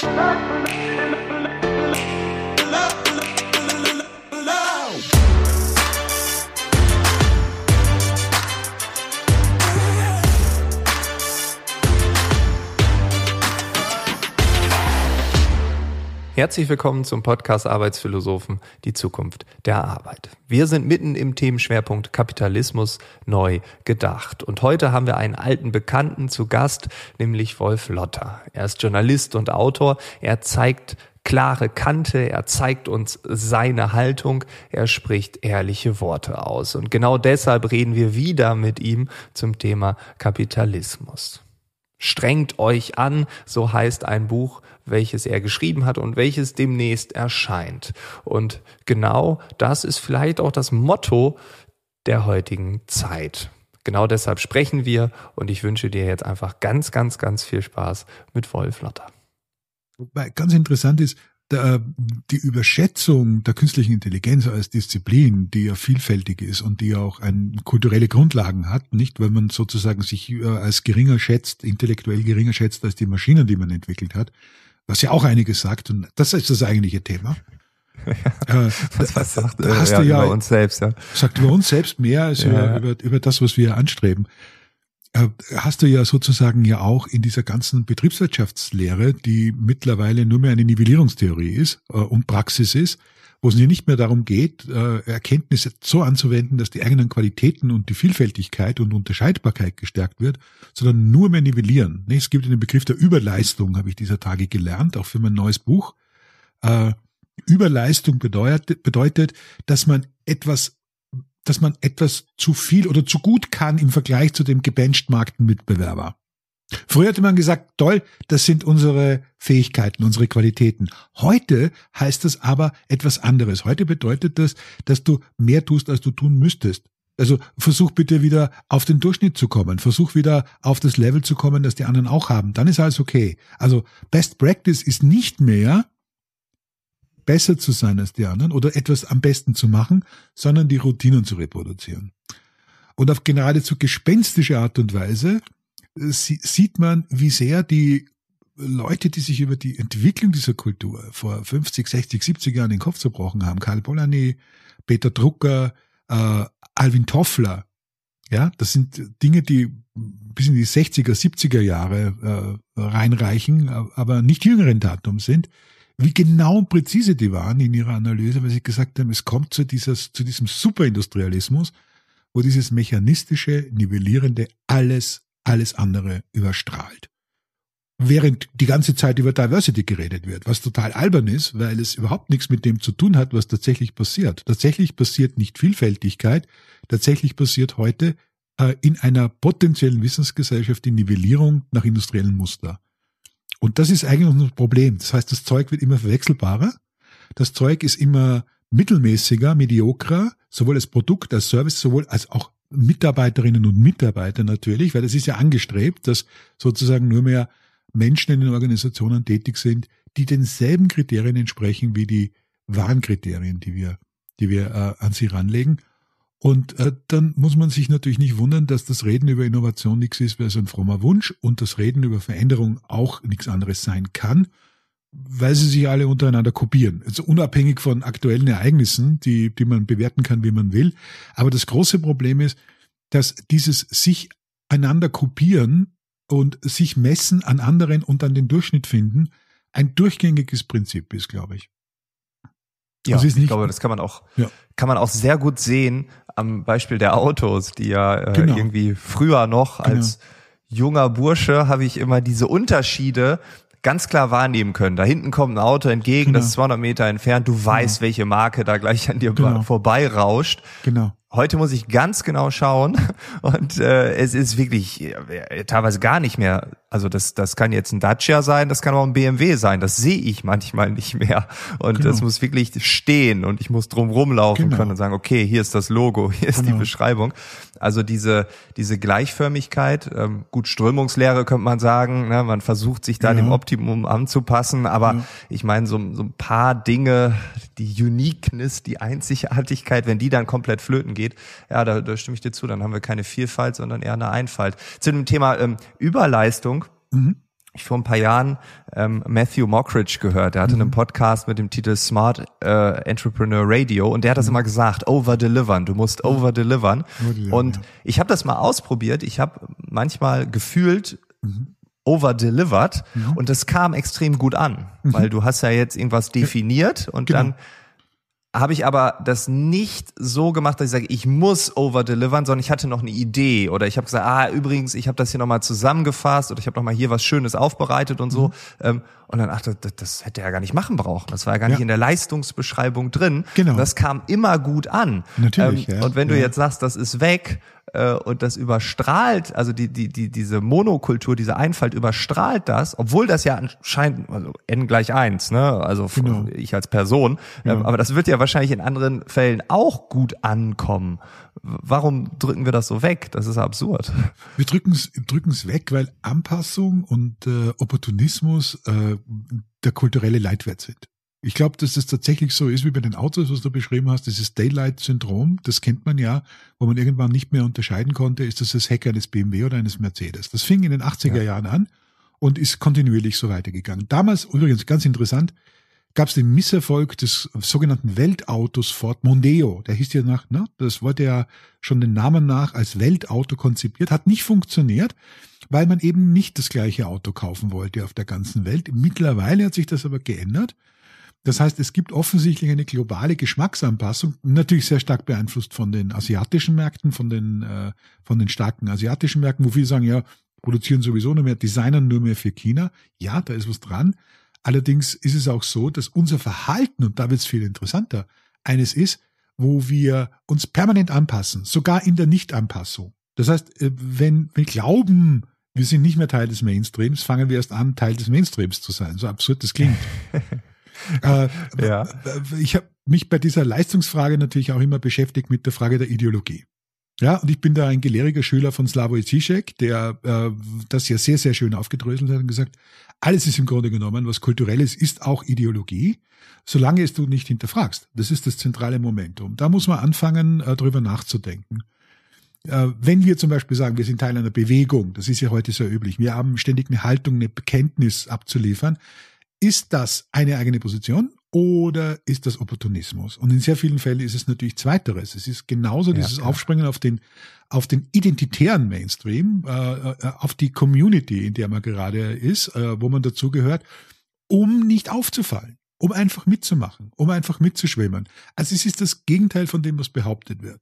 Thank you. Herzlich willkommen zum Podcast Arbeitsphilosophen, die Zukunft der Arbeit. Wir sind mitten im Themenschwerpunkt Kapitalismus neu gedacht. Und heute haben wir einen alten Bekannten zu Gast, nämlich Wolf Lotter. Er ist Journalist und Autor. Er zeigt klare Kante, er zeigt uns seine Haltung, er spricht ehrliche Worte aus. Und genau deshalb reden wir wieder mit ihm zum Thema Kapitalismus. Strengt euch an, so heißt ein Buch, welches er geschrieben hat und welches demnächst erscheint. Und genau das ist vielleicht auch das Motto der heutigen Zeit. Genau deshalb sprechen wir und ich wünsche dir jetzt einfach ganz, ganz, ganz viel Spaß mit Wolf Lotter. Ganz interessant ist, die Überschätzung der künstlichen Intelligenz als Disziplin, die ja vielfältig ist und die ja auch ein, kulturelle Grundlagen hat, nicht, weil man sozusagen sich äh, als geringer schätzt, intellektuell geringer schätzt als die Maschinen, die man entwickelt hat, was ja auch einiges sagt und das ist das eigentliche Thema. Ja, äh, was, was sagt äh, ja, du ja, über uns selbst, ja. Sagt über uns selbst mehr als ja. über, über das, was wir anstreben. Äh, hast du ja sozusagen ja auch in dieser ganzen Betriebswirtschaftslehre, die mittlerweile nur mehr eine Nivellierungstheorie ist äh, und Praxis ist, wo es nicht mehr darum geht, äh, Erkenntnisse so anzuwenden, dass die eigenen Qualitäten und die Vielfältigkeit und Unterscheidbarkeit gestärkt wird, sondern nur mehr nivellieren. Es gibt den Begriff der Überleistung, habe ich dieser Tage gelernt, auch für mein neues Buch. Überleistung bedeutet, bedeutet, dass man etwas dass man etwas zu viel oder zu gut kann im Vergleich zu dem gebenchmarkten Mitbewerber. Früher hatte man gesagt, toll, das sind unsere Fähigkeiten, unsere Qualitäten. Heute heißt das aber etwas anderes. Heute bedeutet das, dass du mehr tust, als du tun müsstest. Also versuch bitte wieder auf den Durchschnitt zu kommen. Versuch wieder auf das Level zu kommen, das die anderen auch haben. Dann ist alles okay. Also Best Practice ist nicht mehr, besser zu sein als die anderen oder etwas am besten zu machen, sondern die Routinen zu reproduzieren. Und auf geradezu gespenstische Art und Weise äh, sieht man, wie sehr die Leute, die sich über die Entwicklung dieser Kultur vor 50, 60, 70 Jahren den Kopf zerbrochen haben, Karl Polanyi, Peter Drucker, äh, Alvin Toffler, ja, das sind Dinge, die bis in die 60er, 70er Jahre äh, reinreichen, aber nicht jüngeren Datum sind, wie genau und präzise die waren in ihrer Analyse, weil sie gesagt haben, es kommt zu, dieses, zu diesem Superindustrialismus, wo dieses mechanistische, nivellierende alles, alles andere überstrahlt. Während die ganze Zeit über Diversity geredet wird, was total albern ist, weil es überhaupt nichts mit dem zu tun hat, was tatsächlich passiert. Tatsächlich passiert nicht Vielfältigkeit, tatsächlich passiert heute äh, in einer potenziellen Wissensgesellschaft die Nivellierung nach industriellen Muster. Und das ist eigentlich unser Problem. Das heißt, das Zeug wird immer verwechselbarer. Das Zeug ist immer mittelmäßiger, mediokrer, sowohl als Produkt, als Service, sowohl als auch Mitarbeiterinnen und Mitarbeiter natürlich, weil es ist ja angestrebt, dass sozusagen nur mehr Menschen in den Organisationen tätig sind, die denselben Kriterien entsprechen wie die Warnkriterien, die wir, die wir äh, an sie ranlegen. Und äh, dann muss man sich natürlich nicht wundern, dass das Reden über Innovation nichts ist, wie so ein frommer Wunsch und das Reden über Veränderung auch nichts anderes sein kann, weil sie sich alle untereinander kopieren. Also unabhängig von aktuellen Ereignissen, die, die man bewerten kann, wie man will. Aber das große Problem ist, dass dieses sich einander kopieren und sich messen an anderen und an den Durchschnitt finden ein durchgängiges Prinzip ist, glaube ich. Ja, ich glaube, das kann man auch, ja. kann man auch sehr gut sehen am Beispiel der Autos, die ja äh, genau. irgendwie früher noch genau. als junger Bursche habe ich immer diese Unterschiede ganz klar wahrnehmen können. Da hinten kommt ein Auto entgegen, genau. das ist 200 Meter entfernt. Du weißt, genau. welche Marke da gleich an dir genau. vorbei rauscht. Genau. Heute muss ich ganz genau schauen und äh, es ist wirklich äh, teilweise gar nicht mehr. Also das, das kann jetzt ein Dacia sein, das kann auch ein BMW sein. Das sehe ich manchmal nicht mehr und genau. das muss wirklich stehen und ich muss drum rumlaufen genau. können und sagen, okay, hier ist das Logo, hier ist genau. die Beschreibung. Also diese diese Gleichförmigkeit, ähm, gut Strömungslehre könnte man sagen. Ne? Man versucht sich da ja. dem Optimum anzupassen, aber ja. ich meine so, so ein paar Dinge, die Uniqueness, die Einzigartigkeit, wenn die dann komplett flöten geht geht, ja, da, da stimme ich dir zu, dann haben wir keine Vielfalt, sondern eher eine Einfalt. Zu dem Thema ähm, Überleistung, mhm. ich vor ein paar Jahren ähm, Matthew Mockridge gehört. Der hatte mhm. einen Podcast mit dem Titel Smart äh, Entrepreneur Radio und der hat das mhm. immer gesagt, over-delivern, du musst over-delivern. Und ja. ich habe das mal ausprobiert. Ich habe manchmal gefühlt mhm. over-delivered mhm. und das kam extrem gut an, mhm. weil du hast ja jetzt irgendwas definiert und genau. dann habe ich aber das nicht so gemacht, dass ich sage, ich muss overdelivern, sondern ich hatte noch eine Idee oder ich habe gesagt, ah übrigens, ich habe das hier nochmal zusammengefasst oder ich habe nochmal hier was Schönes aufbereitet und so. Mhm. Ähm, und dann dachte das, das hätte er gar nicht machen brauchen. Das war ja gar nicht ja. in der Leistungsbeschreibung drin. Genau. Das kam immer gut an. Natürlich. Ähm, ja. Und wenn du ja. jetzt sagst, das ist weg, äh, und das überstrahlt, also die, die, die, diese Monokultur, diese Einfalt überstrahlt das, obwohl das ja anscheinend, also n gleich eins, ne? Also genau. ich als Person, ja. ähm, aber das wird ja wahrscheinlich in anderen Fällen auch gut ankommen. Warum drücken wir das so weg? Das ist absurd. Wir drücken es drücken es weg, weil Anpassung und äh, Opportunismus äh, der kulturelle Leitwert sind. Ich glaube, dass das tatsächlich so ist wie bei den Autos, was du beschrieben hast, dieses Daylight-Syndrom, das kennt man ja, wo man irgendwann nicht mehr unterscheiden konnte, ist das das Heck eines BMW oder eines Mercedes. Das fing in den 80er ja. Jahren an und ist kontinuierlich so weitergegangen. Damals, übrigens ganz interessant, gab es den Misserfolg des sogenannten Weltautos Ford Mondeo. Der hieß ja nach, ne, das wurde ja schon den Namen nach als Weltauto konzipiert, hat nicht funktioniert, weil man eben nicht das gleiche Auto kaufen wollte auf der ganzen Welt. Mittlerweile hat sich das aber geändert. Das heißt, es gibt offensichtlich eine globale Geschmacksanpassung, natürlich sehr stark beeinflusst von den asiatischen Märkten, von den, äh, von den starken asiatischen Märkten, wo viele sagen, ja, produzieren sowieso nur mehr, designern nur mehr für China. Ja, da ist was dran. Allerdings ist es auch so, dass unser Verhalten, und da wird es viel interessanter, eines ist, wo wir uns permanent anpassen, sogar in der Nichtanpassung. Das heißt, äh, wenn wir glauben, wir sind nicht mehr Teil des Mainstreams, fangen wir erst an, Teil des Mainstreams zu sein. So absurd das klingt. äh, ja. Ich habe mich bei dieser Leistungsfrage natürlich auch immer beschäftigt mit der Frage der Ideologie. Ja, und ich bin da ein gelehriger Schüler von Slavoj Zizek, der äh, das ja sehr, sehr schön aufgedröselt hat und gesagt, alles ist im Grunde genommen, was kulturell ist, ist auch Ideologie, solange es du nicht hinterfragst. Das ist das zentrale Momentum. Da muss man anfangen, äh, drüber nachzudenken. Äh, wenn wir zum Beispiel sagen, wir sind Teil einer Bewegung, das ist ja heute sehr üblich, wir haben ständig eine Haltung, eine Bekenntnis abzuliefern, ist das eine eigene Position oder ist das Opportunismus? Und in sehr vielen Fällen ist es natürlich Zweiteres. Es ist genauso ja, dieses ja. Aufspringen auf den, auf den identitären Mainstream, äh, äh, auf die Community, in der man gerade ist, äh, wo man dazugehört, um nicht aufzufallen, um einfach mitzumachen, um einfach mitzuschwimmen. Also es ist das Gegenteil von dem, was behauptet wird.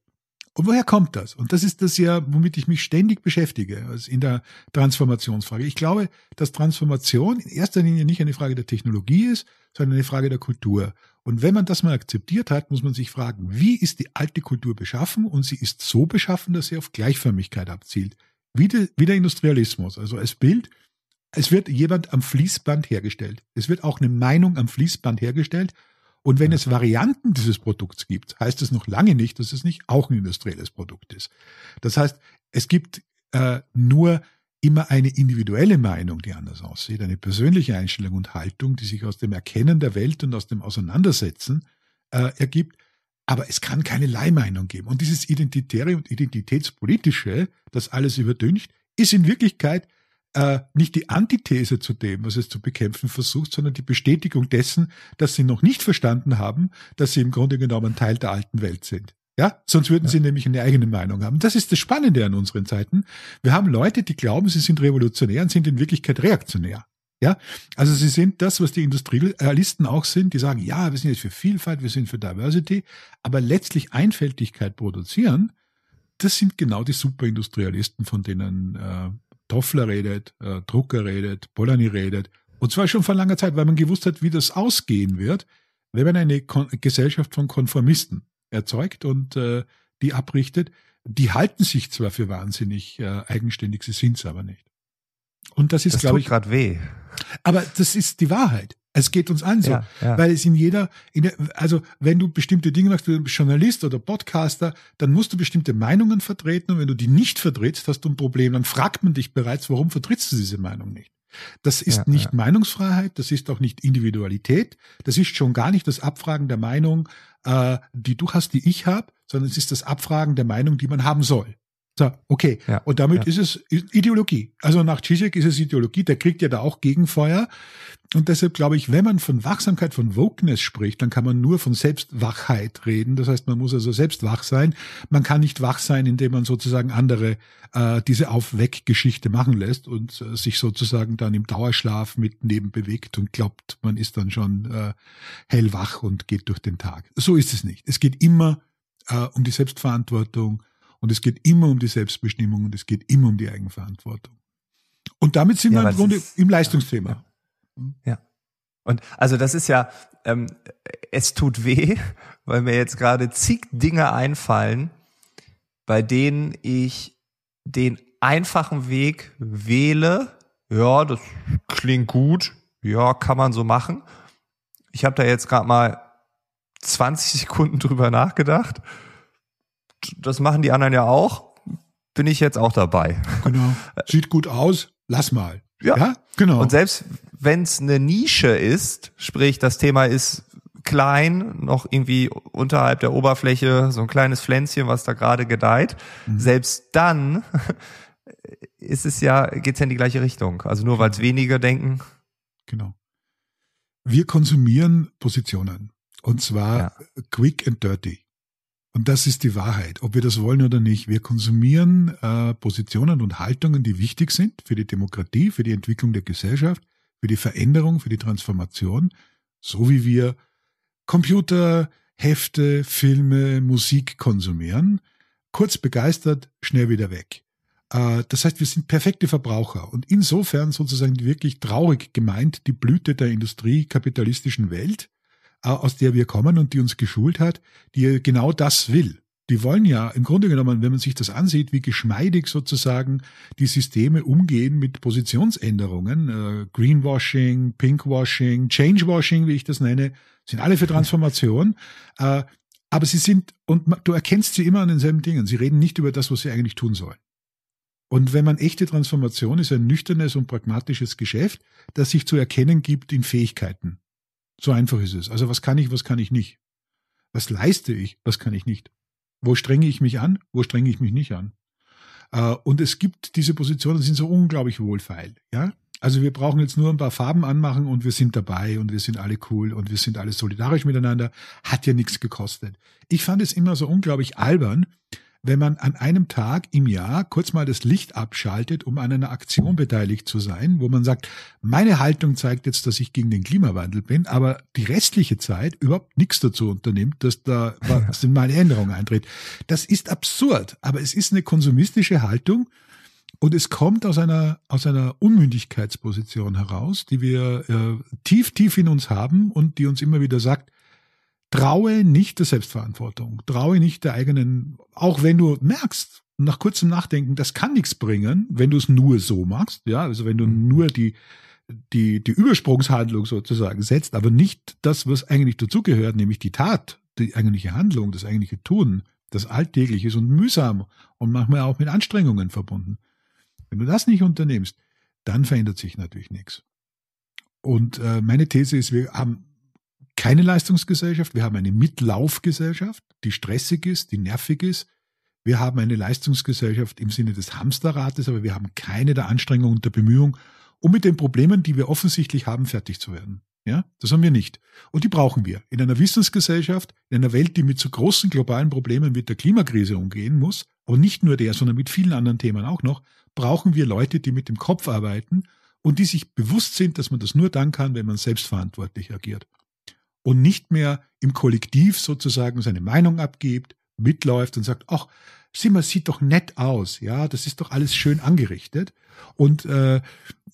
Und woher kommt das? Und das ist das ja, womit ich mich ständig beschäftige, also in der Transformationsfrage. Ich glaube, dass Transformation in erster Linie nicht eine Frage der Technologie ist, sondern eine Frage der Kultur. Und wenn man das mal akzeptiert hat, muss man sich fragen, wie ist die alte Kultur beschaffen? Und sie ist so beschaffen, dass sie auf Gleichförmigkeit abzielt. Wie, de, wie der Industrialismus. Also als Bild, es wird jemand am Fließband hergestellt. Es wird auch eine Meinung am Fließband hergestellt und wenn es Varianten dieses Produkts gibt, heißt es noch lange nicht, dass es nicht auch ein industrielles Produkt ist. Das heißt, es gibt äh, nur immer eine individuelle Meinung, die anders aussieht, eine persönliche Einstellung und Haltung, die sich aus dem Erkennen der Welt und aus dem Auseinandersetzen äh, ergibt. Aber es kann keine Leihmeinung geben. Und dieses Identitäre und Identitätspolitische, das alles überdüncht, ist in Wirklichkeit äh, nicht die Antithese zu dem, was es zu bekämpfen versucht, sondern die Bestätigung dessen, dass sie noch nicht verstanden haben, dass sie im Grunde genommen Teil der alten Welt sind. Ja, sonst würden ja. sie nämlich eine eigene Meinung haben. Das ist das Spannende an unseren Zeiten. Wir haben Leute, die glauben, sie sind revolutionär und sind in Wirklichkeit reaktionär. Ja, also sie sind das, was die Industrialisten auch sind, die sagen, ja, wir sind jetzt für Vielfalt, wir sind für Diversity, aber letztlich Einfältigkeit produzieren, das sind genau die Superindustrialisten, von denen äh, Toffler redet, äh, Drucker redet, Polanyi redet. Und zwar schon vor langer Zeit, weil man gewusst hat, wie das ausgehen wird, wenn man eine Kon Gesellschaft von Konformisten erzeugt und äh, die abrichtet. Die halten sich zwar für wahnsinnig äh, eigenständig, sie sind es aber nicht. Und das ist, glaube ich, gerade weh. Aber das ist die Wahrheit. Es geht uns an so, ja, ja. weil es in jeder, in der, also wenn du bestimmte Dinge machst, du bist Journalist oder Podcaster, dann musst du bestimmte Meinungen vertreten und wenn du die nicht vertrittst, hast du ein Problem. Dann fragt man dich bereits, warum vertrittst du diese Meinung nicht? Das ist ja, nicht Meinungsfreiheit, das ist auch nicht Individualität, das ist schon gar nicht das Abfragen der Meinung, äh, die du hast, die ich habe, sondern es ist das Abfragen der Meinung, die man haben soll. So, okay. Ja, und damit ja. ist es Ideologie. Also nach Zizek ist es Ideologie, der kriegt ja da auch Gegenfeuer. Und deshalb glaube ich, wenn man von Wachsamkeit, von Wokeness spricht, dann kann man nur von Selbstwachheit reden. Das heißt, man muss also selbst wach sein. Man kann nicht wach sein, indem man sozusagen andere äh, diese Auf-Weg-Geschichte machen lässt und äh, sich sozusagen dann im Dauerschlaf mit nebenbewegt und glaubt, man ist dann schon äh, hellwach und geht durch den Tag. So ist es nicht. Es geht immer äh, um die Selbstverantwortung, und es geht immer um die Selbstbestimmung und es geht immer um die Eigenverantwortung. Und damit sind ja, wir im Grunde ist, im Leistungsthema. Ja. ja. Und also das ist ja, ähm, es tut weh, weil mir jetzt gerade zig Dinge einfallen, bei denen ich den einfachen Weg wähle. Ja, das klingt gut. Ja, kann man so machen. Ich habe da jetzt gerade mal 20 Sekunden drüber nachgedacht das machen die anderen ja auch, bin ich jetzt auch dabei. Genau. Sieht gut aus, lass mal. Ja, ja genau. Und selbst wenn es eine Nische ist, sprich das Thema ist klein, noch irgendwie unterhalb der Oberfläche, so ein kleines Pflänzchen, was da gerade gedeiht, mhm. selbst dann ist es ja, geht's ja in die gleiche Richtung. Also nur weil es weniger denken. Genau. Wir konsumieren Positionen. Und zwar ja. quick and dirty. Und das ist die Wahrheit, ob wir das wollen oder nicht. Wir konsumieren äh, Positionen und Haltungen, die wichtig sind für die Demokratie, für die Entwicklung der Gesellschaft, für die Veränderung, für die Transformation, so wie wir Computer, Hefte, Filme, Musik konsumieren. Kurz begeistert, schnell wieder weg. Äh, das heißt, wir sind perfekte Verbraucher und insofern sozusagen wirklich traurig gemeint die Blüte der industriekapitalistischen Welt, aus der wir kommen und die uns geschult hat, die genau das will. Die wollen ja im Grunde genommen, wenn man sich das ansieht, wie geschmeidig sozusagen die Systeme umgehen mit Positionsänderungen, äh, Greenwashing, Pinkwashing, Changewashing, wie ich das nenne, sind alle für Transformation. Äh, aber sie sind, und du erkennst sie immer an denselben Dingen. Sie reden nicht über das, was sie eigentlich tun sollen. Und wenn man echte Transformation ist, ein nüchternes und pragmatisches Geschäft, das sich zu erkennen gibt in Fähigkeiten. So einfach ist es. Also was kann ich, was kann ich nicht? Was leiste ich, was kann ich nicht? Wo strenge ich mich an, wo strenge ich mich nicht an? Äh, und es gibt diese Positionen, die sind so unglaublich wohlfeil. Ja? Also wir brauchen jetzt nur ein paar Farben anmachen und wir sind dabei und wir sind alle cool und wir sind alle solidarisch miteinander. Hat ja nichts gekostet. Ich fand es immer so unglaublich albern, wenn man an einem Tag im Jahr kurz mal das Licht abschaltet, um an einer Aktion beteiligt zu sein, wo man sagt, meine Haltung zeigt jetzt, dass ich gegen den Klimawandel bin, aber die restliche Zeit überhaupt nichts dazu unternimmt, dass da was mal eine Änderung eintritt. Das ist absurd, aber es ist eine konsumistische Haltung, und es kommt aus einer, aus einer Unmündigkeitsposition heraus, die wir äh, tief, tief in uns haben und die uns immer wieder sagt, traue nicht der Selbstverantwortung, traue nicht der eigenen, auch wenn du merkst, nach kurzem Nachdenken, das kann nichts bringen, wenn du es nur so machst, ja, also wenn du mhm. nur die, die, die Übersprungshandlung sozusagen setzt, aber nicht das, was eigentlich dazugehört, nämlich die Tat, die eigentliche Handlung, das eigentliche Tun, das alltäglich ist und mühsam und manchmal auch mit Anstrengungen verbunden. Wenn du das nicht unternimmst, dann verändert sich natürlich nichts. Und äh, meine These ist, wir haben keine Leistungsgesellschaft, wir haben eine Mitlaufgesellschaft, die stressig ist, die nervig ist. Wir haben eine Leistungsgesellschaft im Sinne des Hamsterrates, aber wir haben keine der Anstrengungen und der Bemühung, um mit den Problemen, die wir offensichtlich haben, fertig zu werden. Ja, das haben wir nicht. Und die brauchen wir. In einer Wissensgesellschaft, in einer Welt, die mit so großen globalen Problemen wie der Klimakrise umgehen muss, aber nicht nur der, sondern mit vielen anderen Themen auch noch, brauchen wir Leute, die mit dem Kopf arbeiten und die sich bewusst sind, dass man das nur dann kann, wenn man selbstverantwortlich agiert und nicht mehr im Kollektiv sozusagen seine Meinung abgibt, mitläuft und sagt, ach, mal, sieht doch nett aus, ja, das ist doch alles schön angerichtet. Und äh,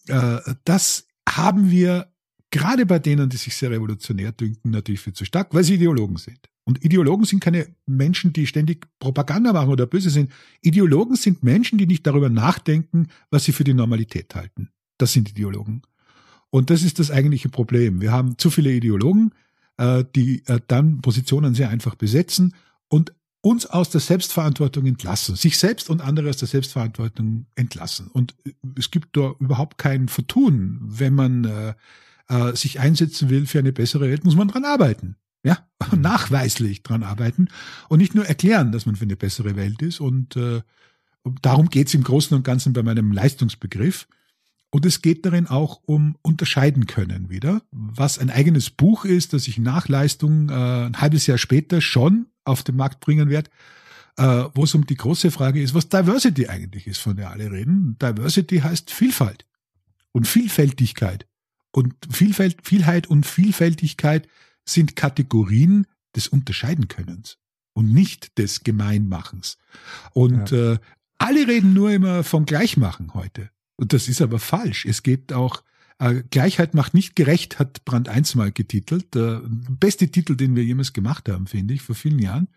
äh, das haben wir gerade bei denen, die sich sehr revolutionär dünken, natürlich viel zu stark, weil sie Ideologen sind. Und Ideologen sind keine Menschen, die ständig Propaganda machen oder böse sind. Ideologen sind Menschen, die nicht darüber nachdenken, was sie für die Normalität halten. Das sind Ideologen. Und das ist das eigentliche Problem. Wir haben zu viele Ideologen, äh, die äh, dann Positionen sehr einfach besetzen und uns aus der Selbstverantwortung entlassen, sich selbst und andere aus der Selbstverantwortung entlassen. Und äh, es gibt da überhaupt kein Vertun. Wenn man äh, äh, sich einsetzen will für eine bessere Welt, muss man dran arbeiten. Ja, nachweislich dran arbeiten und nicht nur erklären, dass man für eine bessere Welt ist und äh, darum geht es im Großen und Ganzen bei meinem Leistungsbegriff. Und es geht darin auch um unterscheiden können wieder, was ein eigenes Buch ist, das ich nach Leistung äh, ein halbes Jahr später schon auf den Markt bringen werde, äh, wo es um die große Frage ist, was Diversity eigentlich ist, von der alle reden. Diversity heißt Vielfalt und Vielfältigkeit. Und Vielfalt, Vielheit und Vielfältigkeit sind Kategorien des Unterscheidenkönnens und nicht des Gemeinmachens. Und ja. äh, alle reden nur immer vom Gleichmachen heute. Und das ist aber falsch. Es geht auch, äh, Gleichheit macht nicht gerecht, hat Brand 1 mal getitelt. Der beste Titel, den wir jemals gemacht haben, finde ich, vor vielen Jahren.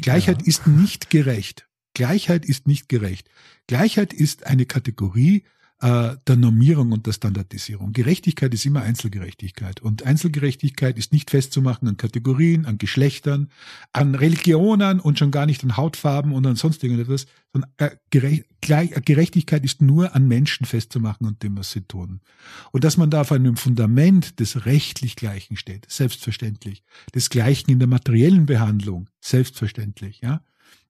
Gleichheit ja. ist nicht gerecht. Gleichheit ist nicht gerecht. Gleichheit ist eine Kategorie, äh, der Normierung und der Standardisierung. Gerechtigkeit ist immer Einzelgerechtigkeit. Und Einzelgerechtigkeit ist nicht festzumachen an Kategorien, an Geschlechtern, an Religionen und schon gar nicht an Hautfarben und an sonst irgendetwas, sondern äh, Gerechtigkeit ist nur an Menschen festzumachen und dem, was sie tun. Und dass man da auf einem Fundament des rechtlich Gleichen steht, selbstverständlich. Des Gleichen in der materiellen Behandlung, selbstverständlich, ja.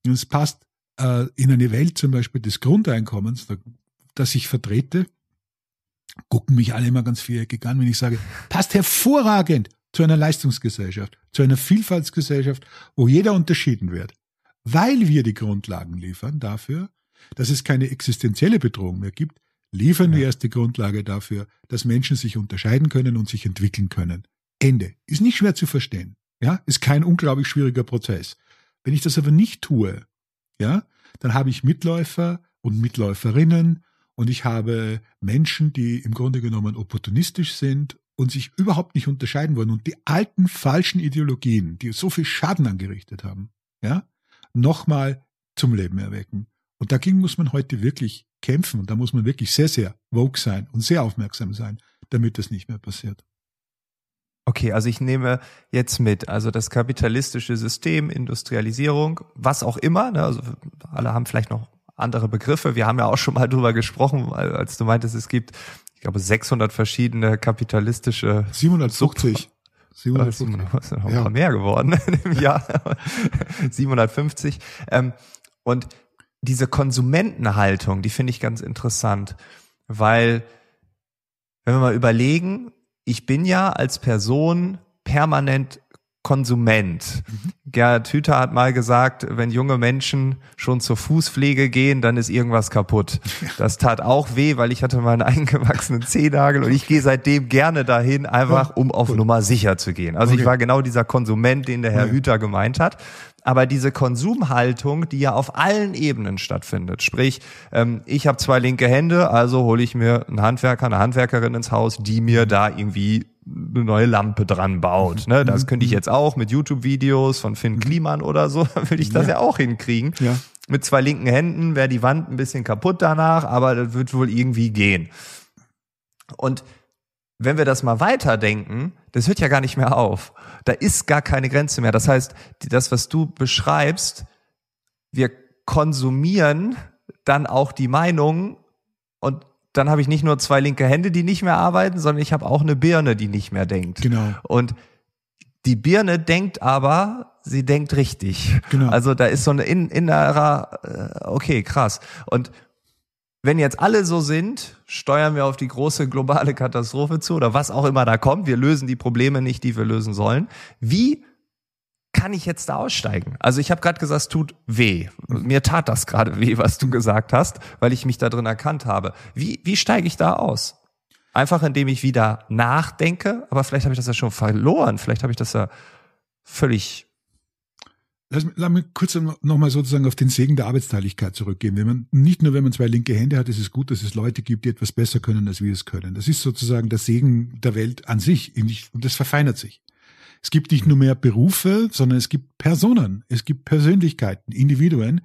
Und es passt äh, in eine Welt zum Beispiel des Grundeinkommens, da das ich vertrete, gucken mich alle immer ganz viereckig an, wenn ich sage, passt hervorragend zu einer Leistungsgesellschaft, zu einer Vielfaltsgesellschaft, wo jeder unterschieden wird, weil wir die Grundlagen liefern dafür, dass es keine existenzielle Bedrohung mehr gibt, liefern ja. wir erst die Grundlage dafür, dass Menschen sich unterscheiden können und sich entwickeln können. Ende. Ist nicht schwer zu verstehen. Ja, ist kein unglaublich schwieriger Prozess. Wenn ich das aber nicht tue, ja, dann habe ich Mitläufer und Mitläuferinnen und ich habe Menschen, die im Grunde genommen opportunistisch sind und sich überhaupt nicht unterscheiden wollen und die alten falschen Ideologien, die so viel Schaden angerichtet haben, ja, nochmal zum Leben erwecken. Und dagegen muss man heute wirklich kämpfen und da muss man wirklich sehr, sehr woke sein und sehr aufmerksam sein, damit das nicht mehr passiert. Okay, also ich nehme jetzt mit, also das kapitalistische System, Industrialisierung, was auch immer, ne, also alle haben vielleicht noch andere Begriffe. Wir haben ja auch schon mal drüber gesprochen, als du meintest, es gibt, ich glaube, 600 verschiedene kapitalistische 750. 750. Das sind noch ein paar mehr geworden im Jahr. 750. Ähm, und diese Konsumentenhaltung, die finde ich ganz interessant, weil wenn wir mal überlegen, ich bin ja als Person permanent Konsument. Mhm. Gerhard Hüther hat mal gesagt, wenn junge Menschen schon zur Fußpflege gehen, dann ist irgendwas kaputt. Das tat auch weh, weil ich hatte mal einen eingewachsenen Zehennagel und ich gehe seitdem gerne dahin, einfach um auf Nummer sicher zu gehen. Also ich war genau dieser Konsument, den der Herr. Hüther gemeint hat. Aber diese Konsumhaltung, die ja auf allen Ebenen stattfindet, sprich, ähm, ich habe zwei linke Hände, also hole ich mir einen Handwerker, eine Handwerkerin ins Haus, die mir da irgendwie eine neue Lampe dran baut. Ne? Das mhm. könnte ich jetzt auch mit YouTube-Videos von Finn mhm. Kliman oder so, würde ich das ja. ja auch hinkriegen. Ja. Mit zwei linken Händen wäre die Wand ein bisschen kaputt danach, aber das wird wohl irgendwie gehen. Und wenn wir das mal weiterdenken, das hört ja gar nicht mehr auf. Da ist gar keine Grenze mehr. Das heißt, das, was du beschreibst, wir konsumieren dann auch die Meinung und dann habe ich nicht nur zwei linke Hände, die nicht mehr arbeiten, sondern ich habe auch eine Birne, die nicht mehr denkt. Genau. Und die Birne denkt aber, sie denkt richtig. Genau. Also da ist so eine innerer, äh, okay, krass. Und wenn jetzt alle so sind, steuern wir auf die große globale Katastrophe zu oder was auch immer da kommt. Wir lösen die Probleme nicht, die wir lösen sollen. Wie kann ich jetzt da aussteigen? Also ich habe gerade gesagt, es tut weh. Mir tat das gerade weh, was du gesagt hast, weil ich mich da drin erkannt habe. Wie, wie steige ich da aus? Einfach indem ich wieder nachdenke, aber vielleicht habe ich das ja schon verloren, vielleicht habe ich das ja völlig Lass, lass mich kurz nochmal sozusagen auf den Segen der Arbeitsteiligkeit zurückgehen. Wenn man, nicht nur wenn man zwei linke Hände hat, ist es gut, dass es Leute gibt, die etwas besser können, als wir es können. Das ist sozusagen der Segen der Welt an sich und das verfeinert sich. Es gibt nicht nur mehr Berufe, sondern es gibt Personen, es gibt Persönlichkeiten, Individuen,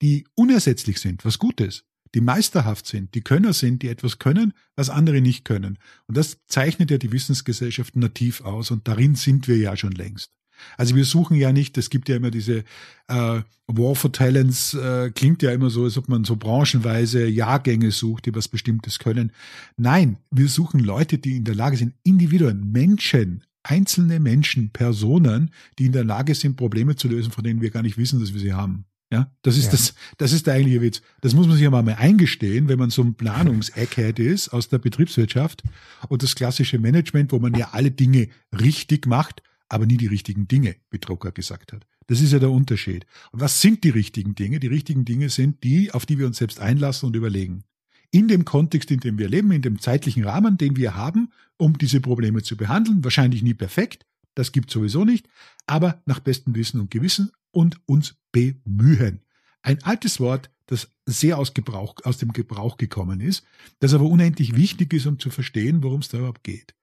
die unersetzlich sind, was gut ist, die meisterhaft sind, die Könner sind, die etwas können, was andere nicht können. Und das zeichnet ja die Wissensgesellschaft nativ aus und darin sind wir ja schon längst. Also wir suchen ja nicht, es gibt ja immer diese äh, War for Talents, äh, klingt ja immer so, als ob man so branchenweise Jahrgänge sucht, die was Bestimmtes können. Nein, wir suchen Leute, die in der Lage sind, Individuen, Menschen, einzelne Menschen, Personen, die in der Lage sind, Probleme zu lösen, von denen wir gar nicht wissen, dass wir sie haben. Ja, das ist ja. das, das ist der eigentliche Witz. Das muss man sich ja mal eingestehen, wenn man so ein Planungseckhead ist aus der Betriebswirtschaft und das klassische Management, wo man ja alle Dinge richtig macht, aber nie die richtigen Dinge, wie Drucker gesagt hat. Das ist ja der Unterschied. Und was sind die richtigen Dinge? Die richtigen Dinge sind die, auf die wir uns selbst einlassen und überlegen. In dem Kontext, in dem wir leben, in dem zeitlichen Rahmen, den wir haben, um diese Probleme zu behandeln, wahrscheinlich nie perfekt, das gibt sowieso nicht, aber nach bestem Wissen und Gewissen und uns bemühen. Ein altes Wort, das sehr aus, Gebrauch, aus dem Gebrauch gekommen ist, das aber unendlich wichtig ist, um zu verstehen, worum es da überhaupt geht.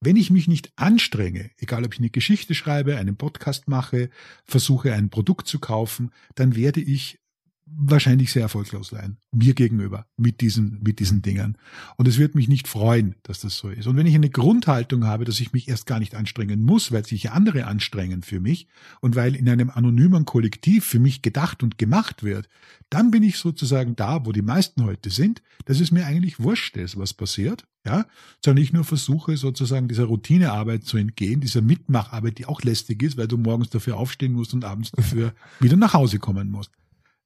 Wenn ich mich nicht anstrenge, egal ob ich eine Geschichte schreibe, einen Podcast mache, versuche ein Produkt zu kaufen, dann werde ich wahrscheinlich sehr erfolglos sein, mir gegenüber, mit diesen, mit diesen Dingern. Und es wird mich nicht freuen, dass das so ist. Und wenn ich eine Grundhaltung habe, dass ich mich erst gar nicht anstrengen muss, weil sich andere anstrengen für mich und weil in einem anonymen Kollektiv für mich gedacht und gemacht wird, dann bin ich sozusagen da, wo die meisten heute sind, dass es mir eigentlich wurscht ist, was passiert, ja, sondern ich nur versuche sozusagen dieser Routinearbeit zu entgehen, dieser Mitmacharbeit, die auch lästig ist, weil du morgens dafür aufstehen musst und abends dafür wieder nach Hause kommen musst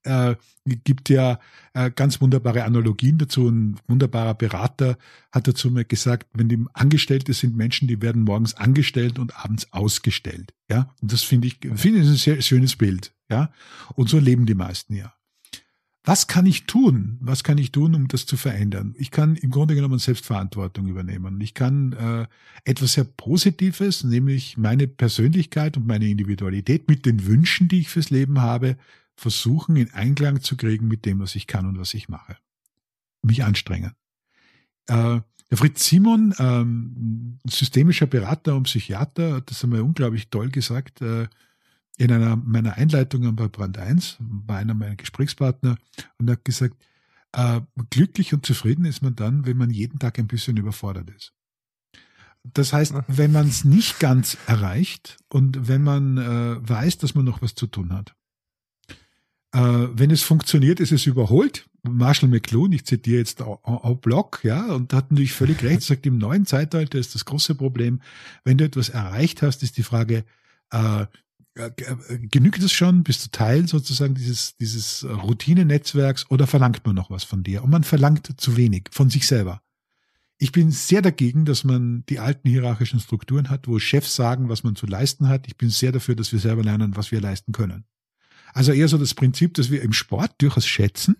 äh, gibt ja äh, ganz wunderbare Analogien dazu. Ein wunderbarer Berater hat dazu mal gesagt, wenn die Angestellte sind Menschen, die werden morgens angestellt und abends ausgestellt. Ja, und das finde ich, finde ich ein sehr schönes Bild. Ja, und so leben die meisten ja. Was kann ich tun? Was kann ich tun, um das zu verändern? Ich kann im Grunde genommen Selbstverantwortung übernehmen. Ich kann äh, etwas sehr Positives, nämlich meine Persönlichkeit und meine Individualität mit den Wünschen, die ich fürs Leben habe, versuchen, in Einklang zu kriegen mit dem, was ich kann und was ich mache. Mich anstrengen. Äh, der Fritz Simon, ähm, systemischer Berater und Psychiater, hat das einmal unglaublich toll gesagt, äh, in einer meiner Einleitungen bei Brand 1, bei einer meiner Gesprächspartner, und hat gesagt, äh, glücklich und zufrieden ist man dann, wenn man jeden Tag ein bisschen überfordert ist. Das heißt, wenn man es nicht ganz erreicht und wenn man äh, weiß, dass man noch was zu tun hat. Äh, wenn es funktioniert, ist es überholt. Marshall McLuhan, ich zitiere jetzt au Block, ja, und hat natürlich völlig recht, sagt, im neuen Zeitalter ist das große Problem, wenn du etwas erreicht hast, ist die Frage, äh, äh genügt es schon? Bist du Teil sozusagen dieses, dieses Routinenetzwerks oder verlangt man noch was von dir? Und man verlangt zu wenig von sich selber. Ich bin sehr dagegen, dass man die alten hierarchischen Strukturen hat, wo Chefs sagen, was man zu leisten hat. Ich bin sehr dafür, dass wir selber lernen, was wir leisten können. Also eher so das Prinzip, dass wir im Sport durchaus schätzen.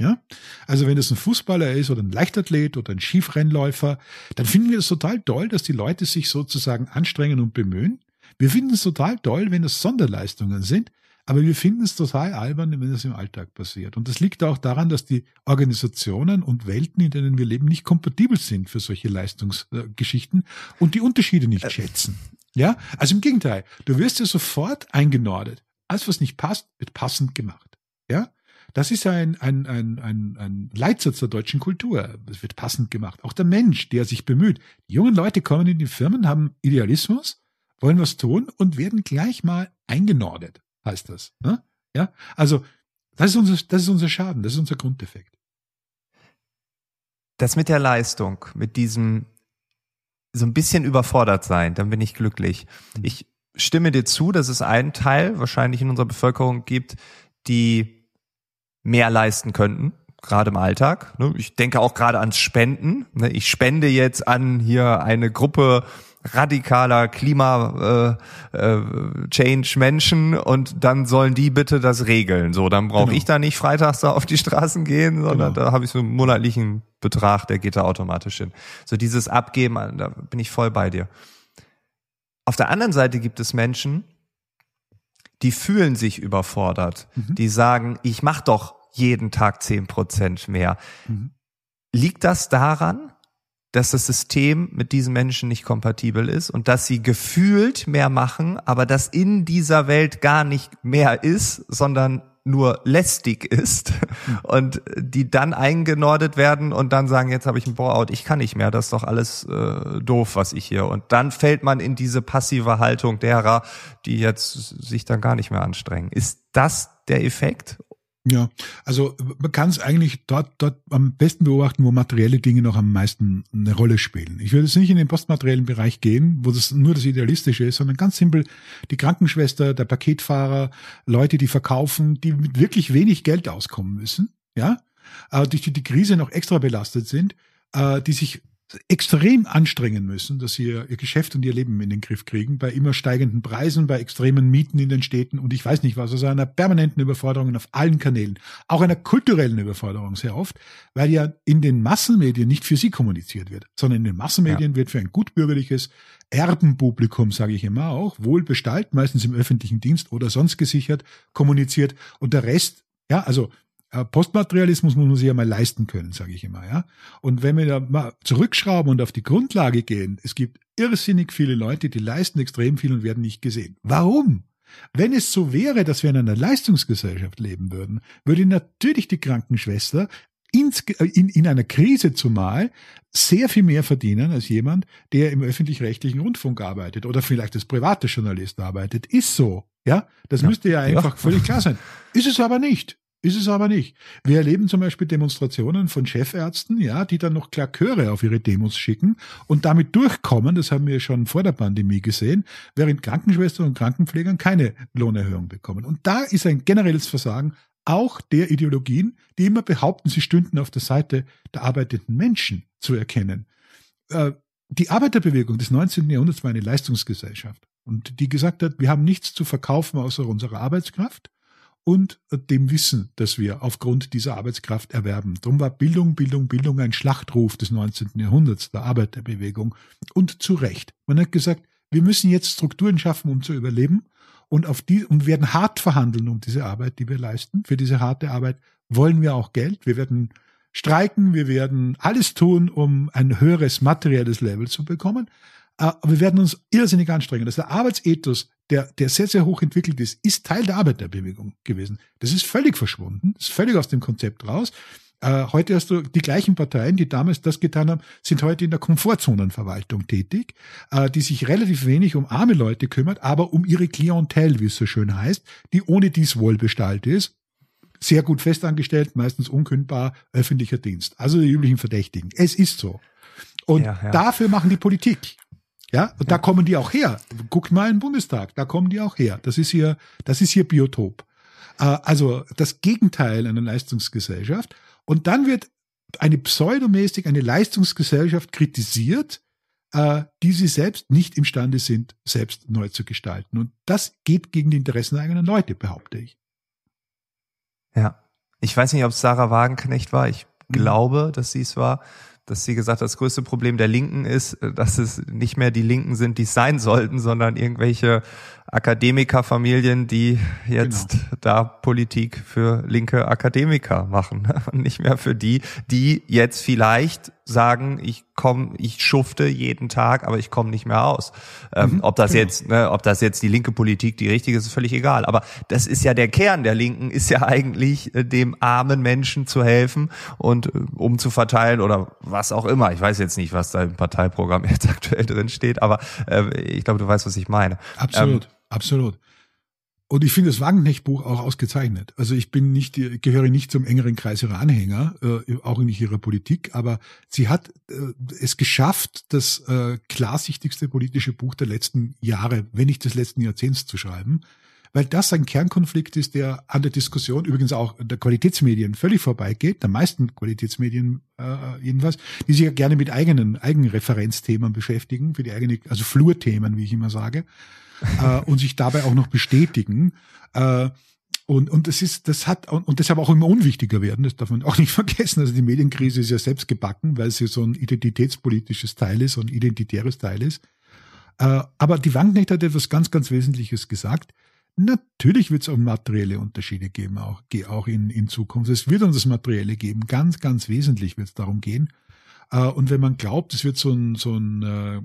Ja, also wenn es ein Fußballer ist oder ein Leichtathlet oder ein Skifrennläufer, dann finden wir es total toll, dass die Leute sich sozusagen anstrengen und bemühen. Wir finden es total toll, wenn es Sonderleistungen sind, aber wir finden es total albern, wenn es im Alltag passiert. Und das liegt auch daran, dass die Organisationen und Welten, in denen wir leben, nicht kompatibel sind für solche Leistungsgeschichten und die Unterschiede nicht schätzen. Ja, also im Gegenteil, du wirst ja sofort eingenordet. Alles, was nicht passt, wird passend gemacht. Ja? Das ist ein, ein, ein, ein, ein Leitsatz der deutschen Kultur. Es wird passend gemacht. Auch der Mensch, der sich bemüht. Die jungen Leute kommen in die Firmen, haben Idealismus, wollen was tun und werden gleich mal eingenordet, heißt das. Ne? Ja? Also, das ist, unser, das ist unser Schaden, das ist unser Grunddefekt. Das mit der Leistung, mit diesem so ein bisschen überfordert sein, dann bin ich glücklich. Hm. Ich stimme dir zu, dass es einen Teil wahrscheinlich in unserer Bevölkerung gibt, die mehr leisten könnten, gerade im Alltag. Ne? Ich denke auch gerade ans Spenden. Ne? Ich spende jetzt an hier eine Gruppe radikaler Klima äh, äh, und dann sollen die bitte das regeln. So, dann brauche genau. ich da nicht freitags da auf die Straßen gehen, sondern genau. da habe ich so einen monatlichen Betrag, der geht da automatisch hin. So dieses Abgeben, da bin ich voll bei dir. Auf der anderen Seite gibt es Menschen, die fühlen sich überfordert. Mhm. Die sagen, ich mache doch jeden Tag zehn Prozent mehr. Mhm. Liegt das daran, dass das System mit diesen Menschen nicht kompatibel ist und dass sie gefühlt mehr machen, aber dass in dieser Welt gar nicht mehr ist, sondern nur lästig ist hm. und die dann eingenordet werden und dann sagen, jetzt habe ich ein Bore-out, ich kann nicht mehr, das ist doch alles äh, doof, was ich hier. Und dann fällt man in diese passive Haltung derer, die jetzt sich dann gar nicht mehr anstrengen. Ist das der Effekt? Ja, also man kann es eigentlich dort, dort am besten beobachten, wo materielle Dinge noch am meisten eine Rolle spielen. Ich würde jetzt nicht in den postmateriellen Bereich gehen, wo das nur das Idealistische ist, sondern ganz simpel die Krankenschwester, der Paketfahrer, Leute, die verkaufen, die mit wirklich wenig Geld auskommen müssen, ja, äh, durch die die Krise noch extra belastet sind, äh, die sich extrem anstrengen müssen, dass sie ihr, Geschäft und ihr Leben in den Griff kriegen, bei immer steigenden Preisen, bei extremen Mieten in den Städten und ich weiß nicht was, also einer permanenten Überforderung auf allen Kanälen, auch einer kulturellen Überforderung sehr oft, weil ja in den Massenmedien nicht für sie kommuniziert wird, sondern in den Massenmedien ja. wird für ein gutbürgerliches Erbenpublikum, sage ich immer auch, wohlbestallt, meistens im öffentlichen Dienst oder sonst gesichert, kommuniziert und der Rest ja, also Postmaterialismus muss man sich ja mal leisten können, sage ich immer, ja. Und wenn wir da mal zurückschrauben und auf die Grundlage gehen, es gibt irrsinnig viele Leute, die leisten extrem viel und werden nicht gesehen. Warum? Wenn es so wäre, dass wir in einer Leistungsgesellschaft leben würden, würde natürlich die Krankenschwester ins, äh, in, in einer Krise zumal sehr viel mehr verdienen als jemand, der im öffentlich-rechtlichen Rundfunk arbeitet oder vielleicht als private Journalist arbeitet. Ist so. Ja, das ja. müsste ja einfach ja. völlig klar sein. Ist es aber nicht. Ist es aber nicht. Wir erleben zum Beispiel Demonstrationen von Chefärzten, ja, die dann noch Klaköre auf ihre Demos schicken und damit durchkommen, das haben wir schon vor der Pandemie gesehen, während Krankenschwestern und Krankenpflegern keine Lohnerhöhung bekommen. Und da ist ein generelles Versagen auch der Ideologien, die immer behaupten, sie stünden auf der Seite der arbeitenden Menschen zu erkennen. Äh, die Arbeiterbewegung des 19. Jahrhunderts war eine Leistungsgesellschaft und die gesagt hat, wir haben nichts zu verkaufen außer unserer Arbeitskraft und dem Wissen, das wir aufgrund dieser Arbeitskraft erwerben. Darum war Bildung, Bildung, Bildung ein Schlachtruf des 19. Jahrhunderts, der Arbeiterbewegung. Und zu Recht. Man hat gesagt, wir müssen jetzt Strukturen schaffen, um zu überleben und auf die, und werden hart verhandeln um diese Arbeit, die wir leisten. Für diese harte Arbeit wollen wir auch Geld. Wir werden streiken, wir werden alles tun, um ein höheres materielles Level zu bekommen. Äh, aber wir werden uns irrsinnig anstrengen. Ist der Arbeitsethos der, der sehr, sehr hoch entwickelt ist, ist Teil der Arbeiterbewegung gewesen. Das ist völlig verschwunden, ist völlig aus dem Konzept raus. Äh, heute hast du die gleichen Parteien, die damals das getan haben, sind heute in der Komfortzonenverwaltung tätig, äh, die sich relativ wenig um arme Leute kümmert, aber um ihre Klientel, wie es so schön heißt, die ohne dies wohlbestallt ist. Sehr gut festangestellt, meistens unkündbar, öffentlicher Dienst. Also die üblichen Verdächtigen. Es ist so. Und ja, ja. dafür machen die Politik. Ja, und ja. da kommen die auch her. Guckt mal in den Bundestag, da kommen die auch her. Das ist hier, das ist hier Biotop. Äh, also das Gegenteil einer Leistungsgesellschaft. Und dann wird eine pseudomäßig eine Leistungsgesellschaft kritisiert, äh, die sie selbst nicht imstande sind, selbst neu zu gestalten. Und das geht gegen die Interessen der eigenen Leute, behaupte ich. Ja. Ich weiß nicht, ob es Sarah Wagenknecht war. Ich mhm. glaube, dass sie es war dass sie gesagt hat, das größte Problem der Linken ist, äh, dass es nicht mehr die Linken sind, die es sein sollten, sondern irgendwelche Akademikerfamilien, die jetzt genau. da Politik für linke Akademiker machen und nicht mehr für die, die jetzt vielleicht sagen, ich komme, ich schufte jeden Tag, aber ich komme nicht mehr aus. Ähm, mhm, ob das genau. jetzt, ne, ob das jetzt die linke Politik die richtige ist, ist völlig egal. Aber das ist ja der Kern der Linken, ist ja eigentlich äh, dem armen Menschen zu helfen und äh, umzuverteilen oder was auch immer. Ich weiß jetzt nicht, was da im Parteiprogramm jetzt aktuell drin steht, aber äh, ich glaube, du weißt, was ich meine. Absolut. Ähm, Absolut. Und ich finde das Wagenknecht-Buch auch ausgezeichnet. Also ich bin nicht, gehöre nicht zum engeren Kreis ihrer Anhänger, äh, auch nicht ihrer Politik, aber sie hat äh, es geschafft, das äh, klarsichtigste politische Buch der letzten Jahre, wenn nicht des letzten Jahrzehnts zu schreiben, weil das ein Kernkonflikt ist, der an der Diskussion übrigens auch der Qualitätsmedien völlig vorbeigeht, der meisten Qualitätsmedien äh, jedenfalls, die sich ja gerne mit eigenen, eigenen Referenzthemen beschäftigen, für die eigene, also Flurthemen, wie ich immer sage äh, und sich dabei auch noch bestätigen. Äh, und, und das ist, das hat, und deshalb auch immer unwichtiger werden, das darf man auch nicht vergessen. Also die Medienkrise ist ja selbst gebacken, weil sie so ein identitätspolitisches Teil ist, so ein identitäres Teil ist. Äh, aber die Wanknecht hat etwas ganz, ganz Wesentliches gesagt. Natürlich wird es auch materielle Unterschiede geben, auch, auch in, in Zukunft. Es wird uns das Materielle geben. Ganz, ganz wesentlich wird es darum gehen. Äh, und wenn man glaubt, es wird so ein, so ein äh,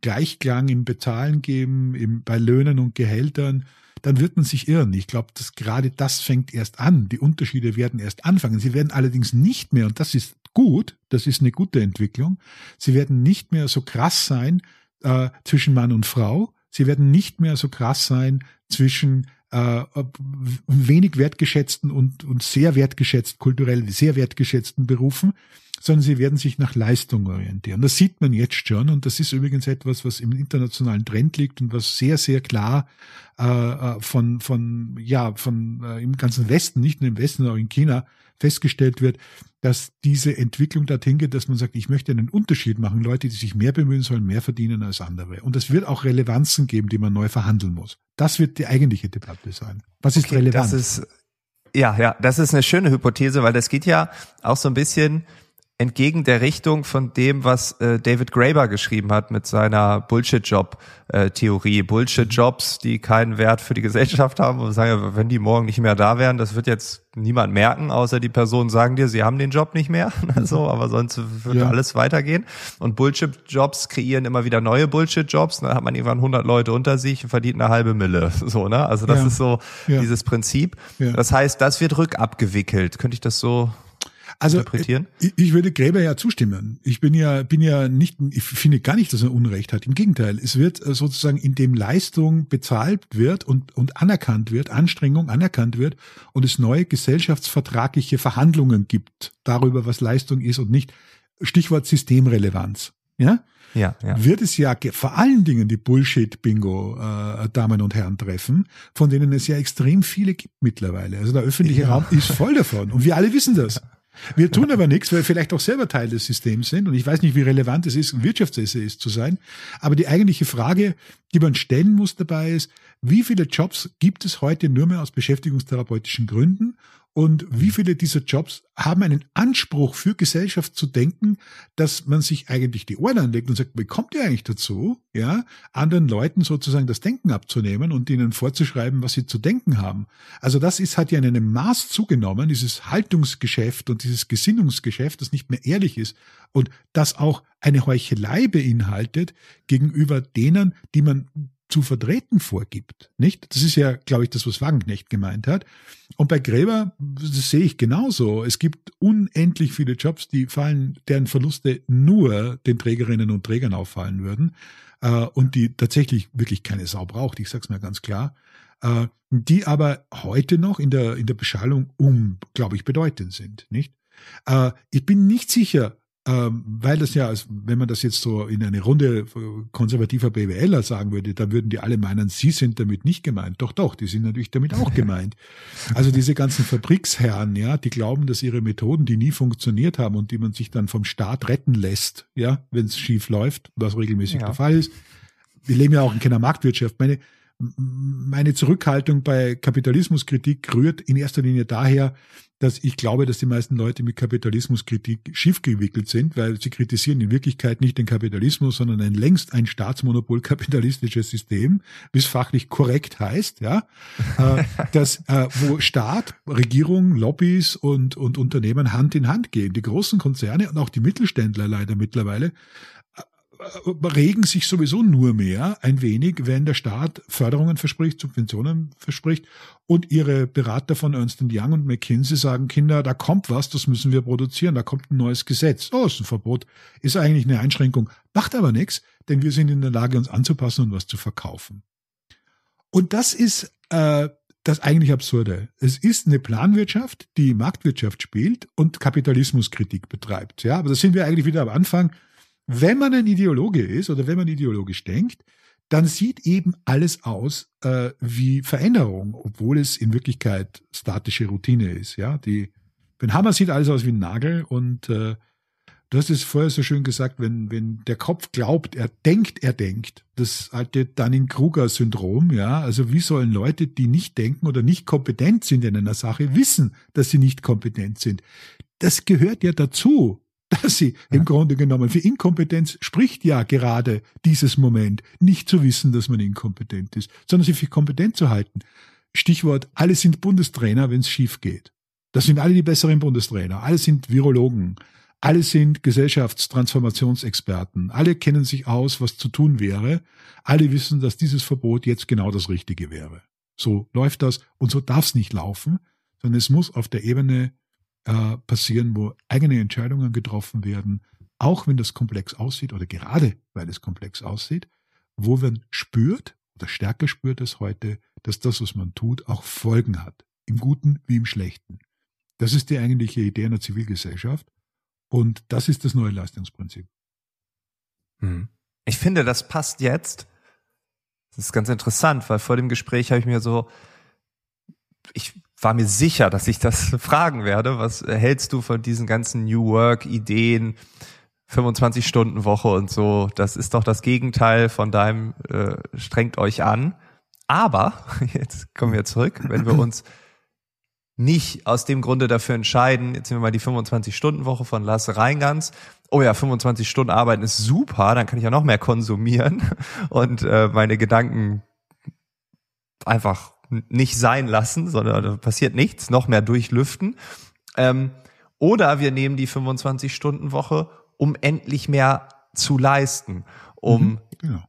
Gleichklang im Bezahlen geben, im, bei Löhnen und Gehältern, dann wird man sich irren. Ich glaube, dass gerade das fängt erst an. Die Unterschiede werden erst anfangen. Sie werden allerdings nicht mehr, und das ist gut, das ist eine gute Entwicklung, sie werden nicht mehr so krass sein äh, zwischen Mann und Frau. Sie werden nicht mehr so krass sein zwischen äh, wenig wertgeschätzten und, und sehr wertgeschätzt, kulturell sehr wertgeschätzten Berufen, sondern sie werden sich nach Leistung orientieren. Das sieht man jetzt schon und das ist übrigens etwas, was im internationalen Trend liegt und was sehr, sehr klar äh, äh von, von, ja, von äh, im ganzen Westen, nicht nur im Westen, auch in China festgestellt wird, dass diese Entwicklung dorthin geht, dass man sagt, ich möchte einen Unterschied machen. Leute, die sich mehr bemühen, sollen mehr verdienen als andere. Und es wird auch Relevanzen geben, die man neu verhandeln muss. Das wird die eigentliche Debatte sein. Was ist okay, relevant? Das ist, ja, ja, das ist eine schöne Hypothese, weil das geht ja auch so ein bisschen entgegen der Richtung von dem, was äh, David Graeber geschrieben hat mit seiner Bullshit-Job-Theorie. Bullshit-Jobs, die keinen Wert für die Gesellschaft haben und sagen, wenn die morgen nicht mehr da wären, das wird jetzt niemand merken, außer die Personen sagen dir, sie haben den Job nicht mehr. also, aber sonst wird ja. alles weitergehen. Und Bullshit-Jobs kreieren immer wieder neue Bullshit-Jobs. Dann hat man irgendwann 100 Leute unter sich und verdient eine halbe Mille. So, ne? Also das ja. ist so ja. dieses Prinzip. Das heißt, das wird rückabgewickelt. Könnte ich das so also, interpretieren? Ich, ich würde Gräber ja zustimmen. Ich bin ja, bin ja nicht, ich finde gar nicht, dass er Unrecht hat. Im Gegenteil, es wird äh, sozusagen, indem Leistung bezahlt wird und, und anerkannt wird, Anstrengung anerkannt wird und es neue gesellschaftsvertragliche Verhandlungen gibt darüber, was Leistung ist und nicht. Stichwort Systemrelevanz. Ja? Ja, ja. wird es ja vor allen Dingen die Bullshit-Bingo-Damen äh, und Herren treffen, von denen es ja extrem viele gibt mittlerweile. Also der öffentliche ja. Raum ist voll davon und wir alle wissen das. Wir tun aber nichts, weil wir vielleicht auch selber Teil des Systems sind. Und ich weiß nicht, wie relevant es ist, ein Wirtschaftsessayist zu sein. Aber die eigentliche Frage, die man stellen muss dabei ist, wie viele Jobs gibt es heute nur mehr aus beschäftigungstherapeutischen Gründen? Und wie viele dieser Jobs haben einen Anspruch für Gesellschaft zu denken, dass man sich eigentlich die Ohren anlegt und sagt, wie kommt ihr eigentlich dazu, ja, anderen Leuten sozusagen das Denken abzunehmen und ihnen vorzuschreiben, was sie zu denken haben. Also das ist, hat ja in einem Maß zugenommen, dieses Haltungsgeschäft und dieses Gesinnungsgeschäft, das nicht mehr ehrlich ist und das auch eine Heuchelei beinhaltet gegenüber denen, die man zu vertreten vorgibt, nicht? Das ist ja, glaube ich, das, was Wagenknecht gemeint hat. Und bei Gräber, sehe ich genauso. Es gibt unendlich viele Jobs, die fallen, deren Verluste nur den Trägerinnen und Trägern auffallen würden, äh, und die tatsächlich wirklich keine Sau braucht. Ich sag's mal ganz klar. Äh, die aber heute noch in der, in der Beschallung um, glaube ich, bedeutend sind, nicht? Äh, ich bin nicht sicher, weil das ja, also wenn man das jetzt so in eine Runde konservativer BWLer sagen würde, dann würden die alle meinen, sie sind damit nicht gemeint. Doch, doch, die sind natürlich damit auch gemeint. Also diese ganzen Fabriksherren, ja, die glauben, dass ihre Methoden, die nie funktioniert haben und die man sich dann vom Staat retten lässt, ja, wenn es schief läuft, was regelmäßig ja. der Fall ist. Wir leben ja auch in keiner Marktwirtschaft. Meine, meine Zurückhaltung bei Kapitalismuskritik rührt in erster Linie daher, dass ich glaube, dass die meisten Leute mit Kapitalismuskritik schief gewickelt sind, weil sie kritisieren in Wirklichkeit nicht den Kapitalismus, sondern ein längst ein Staatsmonopol kapitalistisches System, wie es fachlich korrekt heißt, ja, äh, das, äh, wo Staat, Regierung, Lobbys und, und Unternehmen Hand in Hand gehen. Die großen Konzerne und auch die Mittelständler leider mittlerweile regen sich sowieso nur mehr ein wenig, wenn der Staat Förderungen verspricht, Subventionen verspricht und ihre Berater von Ernst Young und McKinsey sagen, Kinder, da kommt was, das müssen wir produzieren, da kommt ein neues Gesetz. Oh, ist ein Verbot, ist eigentlich eine Einschränkung, macht aber nichts, denn wir sind in der Lage, uns anzupassen und was zu verkaufen. Und das ist äh, das eigentlich Absurde. Es ist eine Planwirtschaft, die Marktwirtschaft spielt und Kapitalismuskritik betreibt. Ja, aber da sind wir eigentlich wieder am Anfang wenn man ein Ideologe ist oder wenn man ideologisch denkt, dann sieht eben alles aus äh, wie Veränderung, obwohl es in Wirklichkeit statische Routine ist. Ja, die Ben Hammer sieht alles aus wie ein Nagel und äh, du hast es vorher so schön gesagt, wenn wenn der Kopf glaubt, er denkt, er denkt, das alte Dunning-Kruger-Syndrom. Ja, also wie sollen Leute, die nicht denken oder nicht kompetent sind in einer Sache, wissen, dass sie nicht kompetent sind? Das gehört ja dazu dass sie ja. im Grunde genommen für Inkompetenz spricht ja gerade dieses Moment, nicht zu wissen, dass man inkompetent ist, sondern sie für kompetent zu halten. Stichwort, alle sind Bundestrainer, wenn es schief geht. Das sind alle die besseren Bundestrainer, alle sind Virologen, alle sind Gesellschaftstransformationsexperten, alle kennen sich aus, was zu tun wäre, alle wissen, dass dieses Verbot jetzt genau das Richtige wäre. So läuft das und so darf es nicht laufen, sondern es muss auf der Ebene äh, passieren, wo eigene Entscheidungen getroffen werden, auch wenn das komplex aussieht oder gerade weil es komplex aussieht, wo man spürt, oder stärker spürt als heute, dass das, was man tut, auch Folgen hat. Im Guten wie im Schlechten. Das ist die eigentliche Idee einer Zivilgesellschaft. Und das ist das neue Leistungsprinzip. Hm. Ich finde, das passt jetzt. Das ist ganz interessant, weil vor dem Gespräch habe ich mir so, ich war mir sicher, dass ich das fragen werde. Was hältst du von diesen ganzen New Work Ideen? 25 Stunden Woche und so, das ist doch das Gegenteil von deinem äh, strengt euch an. Aber jetzt kommen wir zurück, wenn wir uns nicht aus dem Grunde dafür entscheiden, jetzt nehmen wir mal die 25-Stunden-Woche von Lasse Reingans, oh ja, 25 Stunden arbeiten ist super, dann kann ich ja noch mehr konsumieren und äh, meine Gedanken einfach nicht sein lassen, sondern da passiert nichts, noch mehr durchlüften. Ähm, oder wir nehmen die 25-Stunden-Woche, um endlich mehr zu leisten, um mhm, genau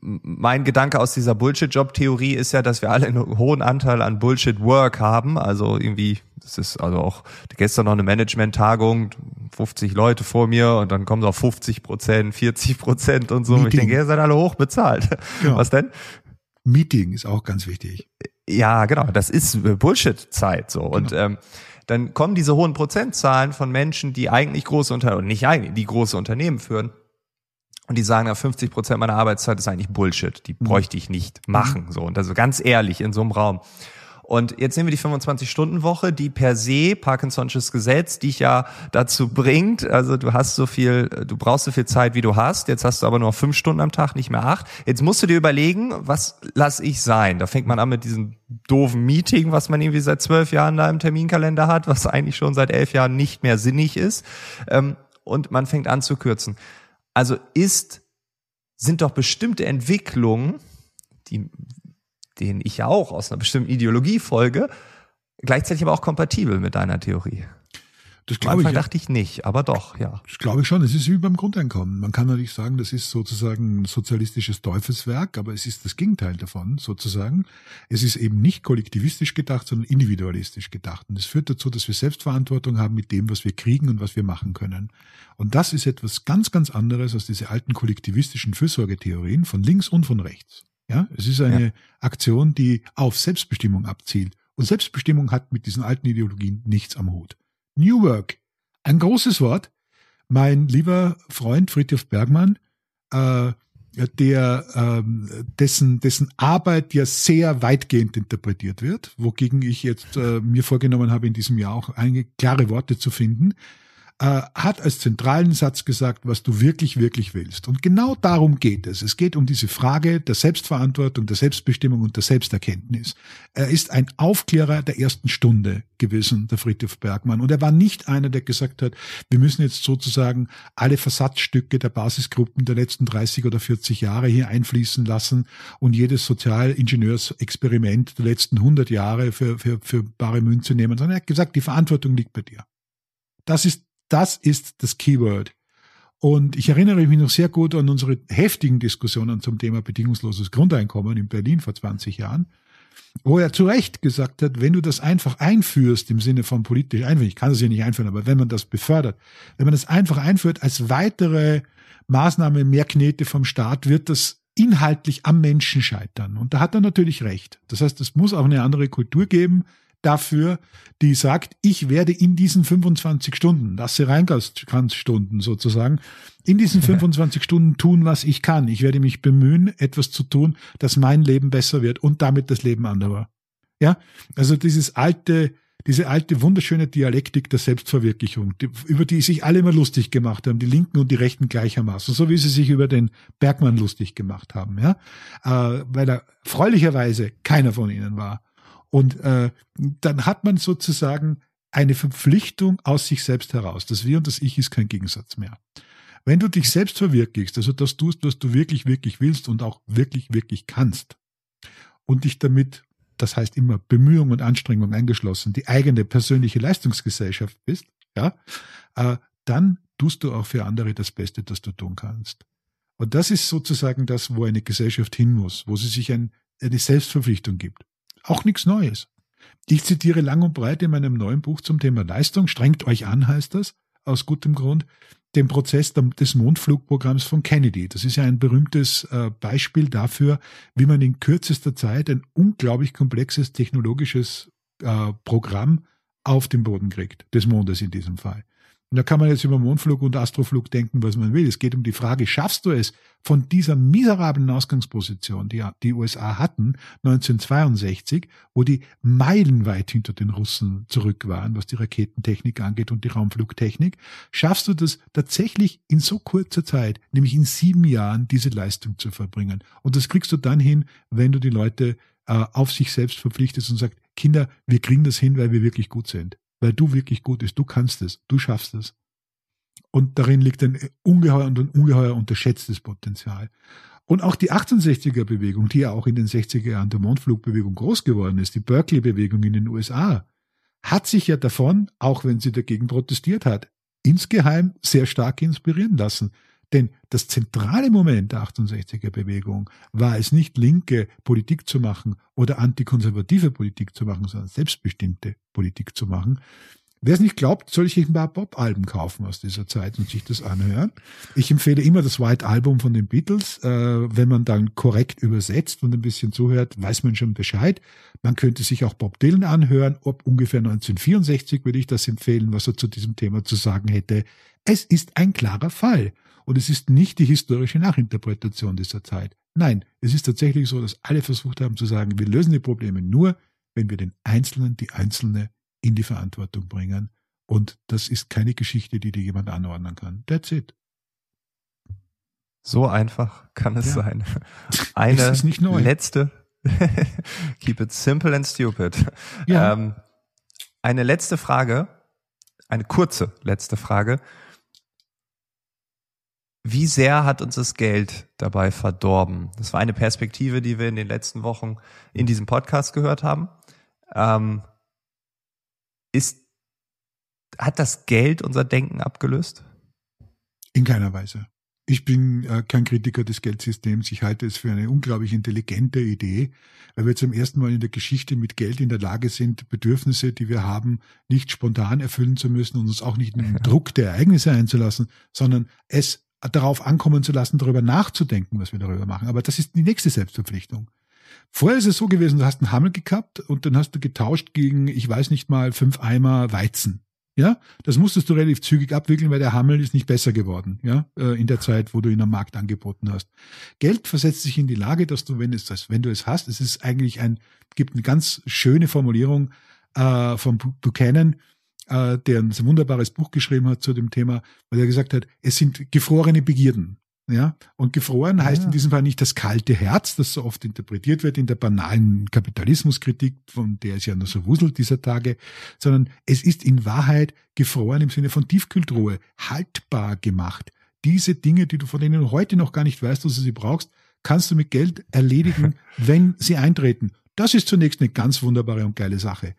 mein Gedanke aus dieser Bullshit-Job-Theorie ist ja, dass wir alle einen hohen Anteil an Bullshit-Work haben. Also irgendwie, das ist also auch gestern noch eine Management-Tagung, 50 Leute vor mir und dann kommen so 50 Prozent, 40 Prozent und so. Meeting. Ich denke, ihr seid alle hoch bezahlt. Ja. Was denn? Meeting ist auch ganz wichtig. Ja, genau. Das ist Bullshit-Zeit so. Genau. Und ähm, dann kommen diese hohen Prozentzahlen von Menschen, die eigentlich große Unternehmen, nicht eigentlich, die große Unternehmen führen und die sagen, ja, 50 Prozent meiner Arbeitszeit ist eigentlich Bullshit. Die mhm. bräuchte ich nicht machen. So. Und also ganz ehrlich in so einem Raum. Und jetzt nehmen wir die 25-Stunden-Woche, die per se, Parkinson'sches Gesetz, dich ja dazu bringt, also du hast so viel, du brauchst so viel Zeit, wie du hast, jetzt hast du aber nur fünf Stunden am Tag, nicht mehr acht. Jetzt musst du dir überlegen, was lass ich sein? Da fängt man an mit diesem doofen Meeting, was man irgendwie seit zwölf Jahren da im Terminkalender hat, was eigentlich schon seit elf Jahren nicht mehr sinnig ist. Ähm, und man fängt an zu kürzen. Also ist, sind doch bestimmte Entwicklungen, die, denen ich ja auch aus einer bestimmten Ideologie folge, gleichzeitig aber auch kompatibel mit deiner Theorie. Das glaube ich. dachte ich nicht, aber doch, ja. Das glaube ich schon. Es ist wie beim Grundeinkommen. Man kann natürlich sagen, das ist sozusagen ein sozialistisches Teufelswerk, aber es ist das Gegenteil davon, sozusagen. Es ist eben nicht kollektivistisch gedacht, sondern individualistisch gedacht. Und es führt dazu, dass wir Selbstverantwortung haben mit dem, was wir kriegen und was wir machen können. Und das ist etwas ganz, ganz anderes als diese alten kollektivistischen Fürsorgetheorien von links und von rechts. Ja, es ist eine ja. Aktion, die auf Selbstbestimmung abzielt. Und Selbstbestimmung hat mit diesen alten Ideologien nichts am Hut. New Work. Ein großes Wort. Mein lieber Freund Friedhof Bergmann, äh, der ähm, dessen dessen Arbeit ja sehr weitgehend interpretiert wird, wogegen ich jetzt äh, mir vorgenommen habe, in diesem Jahr auch einige klare Worte zu finden äh, hat als zentralen Satz gesagt, was du wirklich, wirklich willst. Und genau darum geht es. Es geht um diese Frage der Selbstverantwortung, der Selbstbestimmung und der Selbsterkenntnis. Er ist ein Aufklärer der ersten Stunde gewesen, der Friedhof Bergmann. Und er war nicht einer, der gesagt hat, wir müssen jetzt sozusagen alle Versatzstücke der Basisgruppen der letzten 30 oder 40 Jahre hier einfließen lassen und jedes Sozialingenieursexperiment der letzten 100 Jahre für, für, für bare Münze nehmen, sondern er hat gesagt, die Verantwortung liegt bei dir. Das ist das ist das Keyword. Und ich erinnere mich noch sehr gut an unsere heftigen Diskussionen zum Thema bedingungsloses Grundeinkommen in Berlin vor 20 Jahren, wo er zu Recht gesagt hat, wenn du das einfach einführst im Sinne von politisch einführen, ich kann das ja nicht einführen, aber wenn man das befördert, wenn man das einfach einführt als weitere Maßnahme, mehr Knete vom Staat, wird das inhaltlich am Menschen scheitern. Und da hat er natürlich recht. Das heißt, es muss auch eine andere Kultur geben, dafür, die sagt, ich werde in diesen 25 Stunden, das Reingangsstunden sozusagen, in diesen 25 Stunden tun, was ich kann. Ich werde mich bemühen, etwas zu tun, dass mein Leben besser wird und damit das Leben anderer. Ja, also dieses alte, diese alte wunderschöne Dialektik der Selbstverwirklichung, die, über die sich alle immer lustig gemacht haben, die Linken und die Rechten gleichermaßen, so wie sie sich über den Bergmann lustig gemacht haben, ja, äh, weil er freulicherweise keiner von ihnen war. Und äh, dann hat man sozusagen eine Verpflichtung aus sich selbst heraus. Das Wir und das Ich ist kein Gegensatz mehr. Wenn du dich selbst verwirklichst, also das tust, was du wirklich, wirklich willst und auch wirklich, wirklich kannst und dich damit, das heißt immer Bemühung und Anstrengung eingeschlossen, die eigene persönliche Leistungsgesellschaft bist, ja, äh, dann tust du auch für andere das Beste, das du tun kannst. Und das ist sozusagen das, wo eine Gesellschaft hin muss, wo sie sich ein, eine Selbstverpflichtung gibt. Auch nichts Neues. Ich zitiere lang und breit in meinem neuen Buch zum Thema Leistung. Strengt euch an, heißt das, aus gutem Grund. den Prozess des Mondflugprogramms von Kennedy. Das ist ja ein berühmtes äh, Beispiel dafür, wie man in kürzester Zeit ein unglaublich komplexes technologisches äh, Programm auf den Boden kriegt, des Mondes in diesem Fall. Und da kann man jetzt über Mondflug und Astroflug denken, was man will. Es geht um die Frage, schaffst du es von dieser miserablen Ausgangsposition, die die USA hatten, 1962, wo die meilenweit hinter den Russen zurück waren, was die Raketentechnik angeht und die Raumflugtechnik, schaffst du das tatsächlich in so kurzer Zeit, nämlich in sieben Jahren, diese Leistung zu verbringen. Und das kriegst du dann hin, wenn du die Leute äh, auf sich selbst verpflichtest und sagst, Kinder, wir kriegen das hin, weil wir wirklich gut sind weil du wirklich gut bist. Du kannst es, du schaffst es. Und darin liegt ein ungeheuer und ein ungeheuer unterschätztes Potenzial. Und auch die 68er Bewegung, die ja auch in den 60er Jahren der Mondflugbewegung groß geworden ist, die Berkeley-Bewegung in den USA, hat sich ja davon, auch wenn sie dagegen protestiert hat, insgeheim sehr stark inspirieren lassen. Denn das zentrale Moment der 68er Bewegung war es nicht, linke Politik zu machen oder antikonservative Politik zu machen, sondern selbstbestimmte Politik zu machen. Wer es nicht glaubt, soll sich ein paar Pop-Alben kaufen aus dieser Zeit und sich das anhören. Ich empfehle immer das White Album von den Beatles. Äh, wenn man dann korrekt übersetzt und ein bisschen zuhört, weiß man schon Bescheid. Man könnte sich auch Bob Dylan anhören. Ob ungefähr 1964 würde ich das empfehlen, was er zu diesem Thema zu sagen hätte. Es ist ein klarer Fall. Und es ist nicht die historische Nachinterpretation dieser Zeit. Nein, es ist tatsächlich so, dass alle versucht haben zu sagen, wir lösen die Probleme nur, wenn wir den Einzelnen, die Einzelne in die Verantwortung bringen. Und das ist keine Geschichte, die dir jemand anordnen kann. That's it. So einfach kann es ja. sein. Eine letzte, keep it simple and stupid. Ja. Ähm, eine letzte Frage, eine kurze letzte Frage. Wie sehr hat uns das Geld dabei verdorben? Das war eine Perspektive, die wir in den letzten Wochen in diesem Podcast gehört haben. Ähm, ist, hat das Geld unser Denken abgelöst? In keiner Weise. Ich bin äh, kein Kritiker des Geldsystems. Ich halte es für eine unglaublich intelligente Idee, weil wir zum ersten Mal in der Geschichte mit Geld in der Lage sind, Bedürfnisse, die wir haben, nicht spontan erfüllen zu müssen und uns auch nicht in den Druck der Ereignisse einzulassen, sondern es darauf ankommen zu lassen, darüber nachzudenken, was wir darüber machen. Aber das ist die nächste Selbstverpflichtung. Vorher ist es so gewesen, du hast einen Hammel gehabt und dann hast du getauscht gegen, ich weiß nicht mal, fünf Eimer Weizen. Ja, das musstest du relativ zügig abwickeln, weil der Hammel ist nicht besser geworden, ja, äh, in der Zeit, wo du ihn am Markt angeboten hast. Geld versetzt sich in die Lage, dass du, wenn es das, wenn du es hast, es ist eigentlich ein, gibt eine ganz schöne Formulierung äh, von Buchanan, äh, der ein wunderbares Buch geschrieben hat zu dem Thema, weil er gesagt hat, es sind gefrorene Begierden. Ja, und gefroren ja. heißt in diesem Fall nicht das kalte Herz, das so oft interpretiert wird in der banalen Kapitalismuskritik, von der es ja nur so wuselt dieser Tage, sondern es ist in Wahrheit gefroren im Sinne von Tiefkühltruhe, haltbar gemacht. Diese Dinge, die du von denen heute noch gar nicht weißt, dass du sie brauchst, kannst du mit Geld erledigen, wenn sie eintreten. Das ist zunächst eine ganz wunderbare und geile Sache.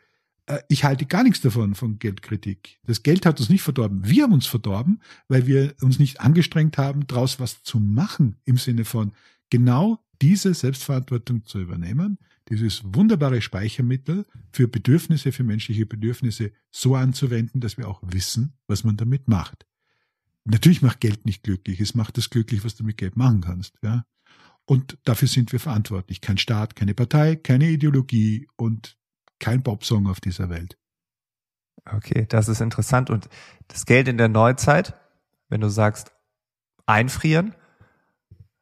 Äh, ich halte gar nichts davon, von Geldkritik. Das Geld hat uns nicht verdorben. Wir haben uns verdorben, weil wir uns nicht angestrengt haben, daraus was zu machen, im Sinne von genau diese Selbstverantwortung zu übernehmen, dieses wunderbare Speichermittel für Bedürfnisse, für menschliche Bedürfnisse so anzuwenden, dass wir auch wissen, was man damit macht. Natürlich macht Geld nicht glücklich. Es macht das glücklich, was du mit Geld machen kannst. Ja? Und dafür sind wir verantwortlich. Kein Staat, keine Partei, keine Ideologie und kein Popsong auf dieser Welt. Okay, das ist interessant. Und das Geld in der Neuzeit, wenn du sagst, einfrieren,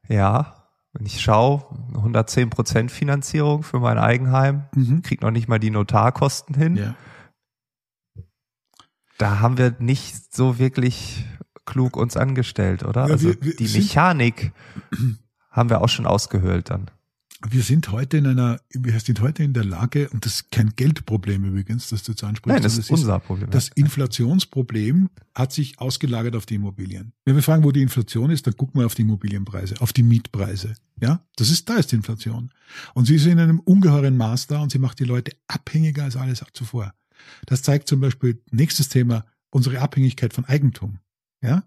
ja, wenn ich schaue, 110 Prozent Finanzierung für mein Eigenheim, mhm. krieg noch nicht mal die Notarkosten hin. Ja. Da haben wir nicht so wirklich klug uns angestellt, oder? Ja, also wir, wir die Mechanik haben wir auch schon ausgehöhlt dann wir sind heute in einer, wir sind heute in der Lage, und das ist kein Geldproblem übrigens, das du jetzt ansprichst. Nein, das ist unser Problem. Das Inflationsproblem hat sich ausgelagert auf die Immobilien. Wenn wir fragen, wo die Inflation ist, dann gucken wir auf die Immobilienpreise, auf die Mietpreise. Ja, das ist, da ist die Inflation. Und sie ist in einem ungeheuren Maß da und sie macht die Leute abhängiger als alles zuvor. Das zeigt zum Beispiel nächstes Thema unsere Abhängigkeit von Eigentum. Ja,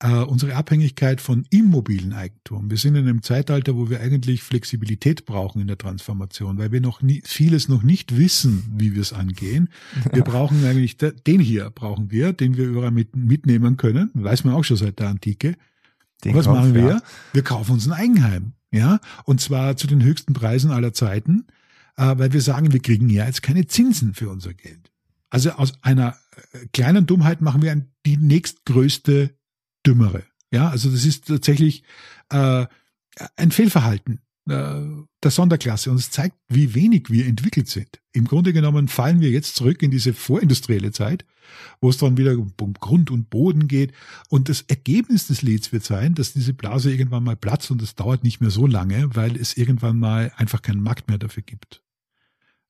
äh, unsere Abhängigkeit von immobilen Eigentum. Wir sind in einem Zeitalter, wo wir eigentlich Flexibilität brauchen in der Transformation, weil wir noch nie, vieles noch nicht wissen, wie wir es angehen. Wir brauchen eigentlich den hier brauchen wir, den wir überall mit, mitnehmen können. Weiß man auch schon seit der Antike. Den Was Kauf, machen wir? Ja. Wir kaufen uns ein Eigenheim, ja, und zwar zu den höchsten Preisen aller Zeiten, äh, weil wir sagen, wir kriegen ja jetzt keine Zinsen für unser Geld. Also aus einer äh, kleinen Dummheit machen wir die nächstgrößte Dümmere. Ja, also das ist tatsächlich äh, ein Fehlverhalten äh, der Sonderklasse und es zeigt, wie wenig wir entwickelt sind. Im Grunde genommen fallen wir jetzt zurück in diese vorindustrielle Zeit, wo es dann wieder um Grund und Boden geht. Und das Ergebnis des Lieds wird sein, dass diese Blase irgendwann mal platzt und es dauert nicht mehr so lange, weil es irgendwann mal einfach keinen Markt mehr dafür gibt.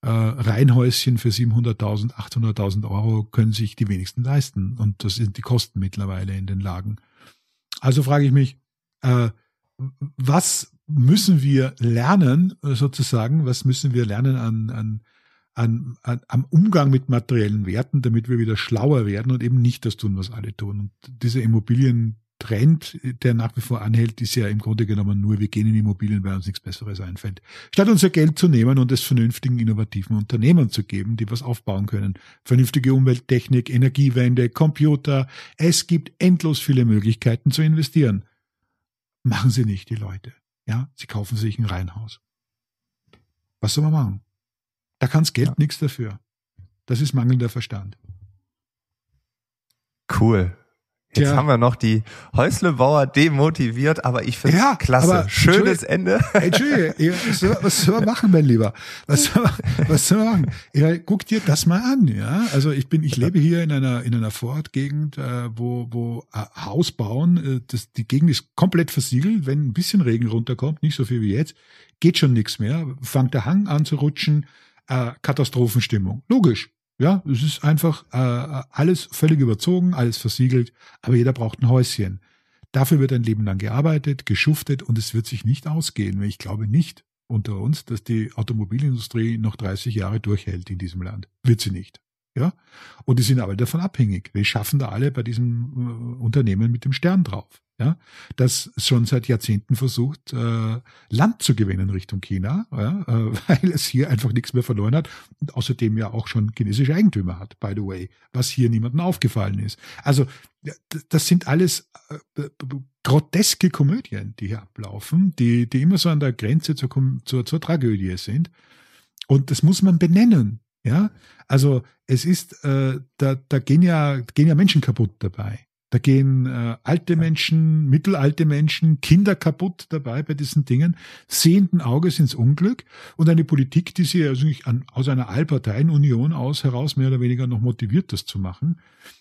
Äh, Reihenhäuschen für 700.000, 800.000 Euro können sich die wenigsten leisten. Und das sind die Kosten mittlerweile in den Lagen. Also frage ich mich, äh, was müssen wir lernen, sozusagen, was müssen wir lernen an, an, an, an, am Umgang mit materiellen Werten, damit wir wieder schlauer werden und eben nicht das tun, was alle tun. Und diese Immobilien Trend, der nach wie vor anhält, ist ja im Grunde genommen nur, wir gehen in Immobilien, weil uns nichts Besseres einfällt. Statt unser Geld zu nehmen und es vernünftigen, innovativen Unternehmern zu geben, die was aufbauen können. Vernünftige Umwelttechnik, Energiewende, Computer. Es gibt endlos viele Möglichkeiten zu investieren. Machen Sie nicht, die Leute. Ja, Sie kaufen sich ein Reihenhaus. Was soll man machen? Da kann's Geld ja. nichts dafür. Das ist mangelnder Verstand. Cool. Jetzt ja. haben wir noch die Häuslebauer demotiviert, aber ich finde ja, klasse. Schönes Ende. Entschuldige, was soll, was soll man machen, mein Lieber? Was soll, was soll man machen? Ja, guck dir das mal an, ja. Also ich bin, ich lebe hier in einer, in einer Vorortgegend, äh, wo, wo äh, Haus bauen, äh, das, die Gegend ist komplett versiegelt. Wenn ein bisschen Regen runterkommt, nicht so viel wie jetzt, geht schon nichts mehr. Fangt der Hang an zu rutschen, äh, Katastrophenstimmung. Logisch. Ja, es ist einfach äh, alles völlig überzogen, alles versiegelt, aber jeder braucht ein Häuschen. Dafür wird ein Leben lang gearbeitet, geschuftet und es wird sich nicht ausgehen. Ich glaube nicht unter uns, dass die Automobilindustrie noch 30 Jahre durchhält in diesem Land. Wird sie nicht. Ja, und die sind aber davon abhängig. Wir schaffen da alle bei diesem äh, Unternehmen mit dem Stern drauf ja, das schon seit Jahrzehnten versucht, äh, Land zu gewinnen Richtung China, ja, äh, weil es hier einfach nichts mehr verloren hat und außerdem ja auch schon chinesische Eigentümer hat, by the way, was hier niemandem aufgefallen ist. Also das sind alles äh, groteske Komödien, die hier ablaufen, die, die immer so an der Grenze zur, zur, zur Tragödie sind. Und das muss man benennen. Ja, also es ist, äh, da, da gehen ja, gehen ja Menschen kaputt dabei. Da gehen äh, alte Menschen, mittelalte Menschen, Kinder kaputt dabei bei diesen Dingen, sehenden Auges ins Unglück und eine Politik, die sie also an, aus einer Allparteienunion aus heraus mehr oder weniger noch motiviert, das zu machen.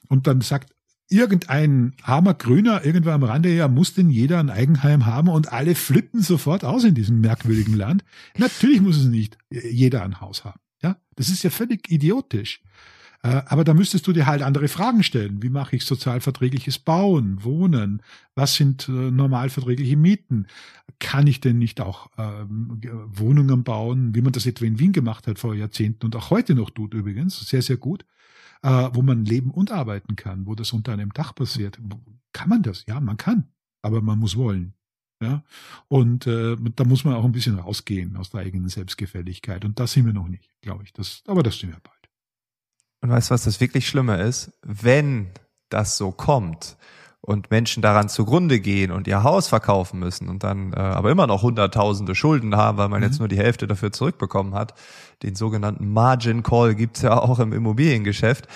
Und dann sagt irgendein armer Grüner irgendwo am Rande, ja, muss denn jeder ein Eigenheim haben und alle flippen sofort aus in diesem merkwürdigen Land. Natürlich muss es nicht jeder ein Haus haben. Das ist ja völlig idiotisch. Äh, aber da müsstest du dir halt andere Fragen stellen. Wie mache ich sozialverträgliches Bauen, Wohnen? Was sind äh, normalverträgliche Mieten? Kann ich denn nicht auch ähm, Wohnungen bauen, wie man das etwa in Wien gemacht hat vor Jahrzehnten und auch heute noch tut übrigens, sehr, sehr gut, äh, wo man leben und arbeiten kann, wo das unter einem Dach passiert. Kann man das? Ja, man kann, aber man muss wollen. Ja, und äh, da muss man auch ein bisschen rausgehen aus der eigenen Selbstgefälligkeit. Und das sind wir noch nicht, glaube ich. Das, aber das sind wir bald. Und weißt du, was das wirklich Schlimme ist? Wenn das so kommt und Menschen daran zugrunde gehen und ihr Haus verkaufen müssen und dann äh, aber immer noch hunderttausende Schulden haben, weil man mhm. jetzt nur die Hälfte dafür zurückbekommen hat, den sogenannten Margin Call gibt's ja auch im Immobiliengeschäft,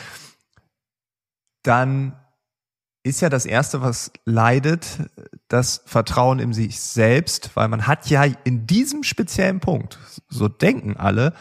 dann ist ja das Erste, was leidet, das Vertrauen in sich selbst, weil man hat ja in diesem speziellen Punkt, so denken alle,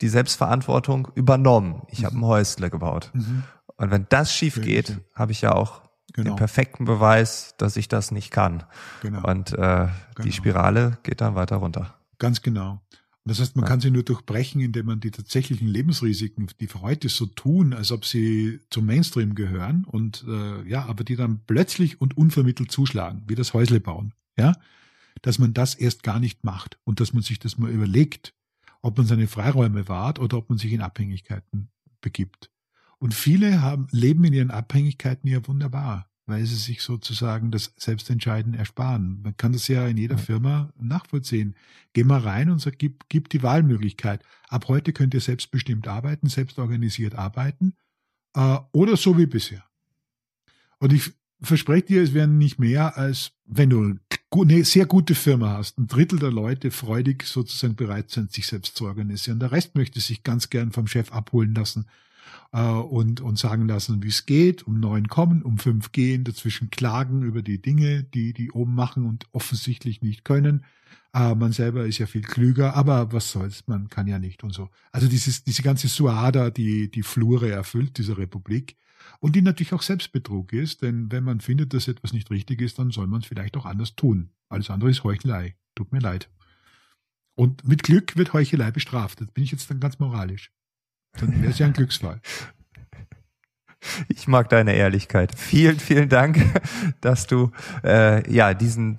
die Selbstverantwortung übernommen. Ich mhm. habe ein Häusle gebaut. Mhm. Und wenn das schief geht, habe ich ja auch genau. den perfekten Beweis, dass ich das nicht kann. Genau. Und äh, genau. die Spirale geht dann weiter runter. Ganz genau. Das heißt, man ja. kann sie nur durchbrechen, indem man die tatsächlichen Lebensrisiken, die für heute so tun, als ob sie zum Mainstream gehören und äh, ja, aber die dann plötzlich und unvermittelt zuschlagen, wie das Häusle bauen. Ja, dass man das erst gar nicht macht und dass man sich das mal überlegt, ob man seine Freiräume wahrt oder ob man sich in Abhängigkeiten begibt. Und viele haben, leben in ihren Abhängigkeiten ja wunderbar, weil sie sich sozusagen das Selbstentscheiden ersparen. Man kann das ja in jeder Firma nachvollziehen. Geh mal rein und sag, gib, gib die Wahlmöglichkeit. Ab heute könnt ihr selbstbestimmt arbeiten, selbstorganisiert arbeiten äh, oder so wie bisher. Und ich verspreche dir, es werden nicht mehr als, wenn du eine sehr gute Firma hast, ein Drittel der Leute freudig sozusagen bereit sind, sich selbst zu organisieren. Der Rest möchte sich ganz gern vom Chef abholen lassen äh, und, und sagen lassen, wie es geht, um neun kommen, um fünf gehen, dazwischen klagen über die Dinge, die die oben machen und offensichtlich nicht können. Äh, man selber ist ja viel klüger, aber was soll's, man kann ja nicht und so. Also dieses, diese ganze Suada, die die Flure erfüllt, dieser Republik, und die natürlich auch Selbstbetrug ist, denn wenn man findet, dass etwas nicht richtig ist, dann soll man es vielleicht auch anders tun. Alles andere ist Heuchelei. Tut mir leid. Und mit Glück wird Heuchelei bestraft. Das bin ich jetzt dann ganz moralisch. Dann wäre es ja ein Glücksfall. Ich mag deine Ehrlichkeit. Vielen, vielen Dank, dass du äh, ja diesen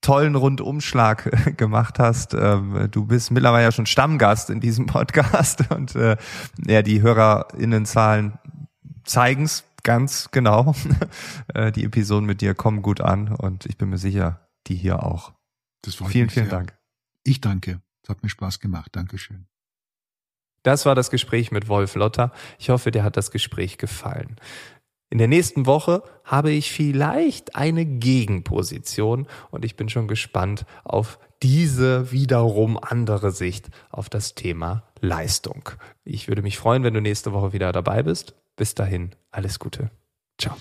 tollen Rundumschlag gemacht hast. Ähm, du bist mittlerweile ja schon Stammgast in diesem Podcast und äh, ja, die HörerInnenzahlen zeigen's ganz genau. Äh, die Episoden mit dir kommen gut an und ich bin mir sicher, die hier auch. Das vielen, vielen sehr. Dank. Ich danke. Es hat mir Spaß gemacht. Dankeschön. Das war das Gespräch mit Wolf Lotter. Ich hoffe, dir hat das Gespräch gefallen. In der nächsten Woche habe ich vielleicht eine Gegenposition und ich bin schon gespannt auf diese wiederum andere Sicht auf das Thema Leistung. Ich würde mich freuen, wenn du nächste Woche wieder dabei bist. Bis dahin, alles Gute. Ciao.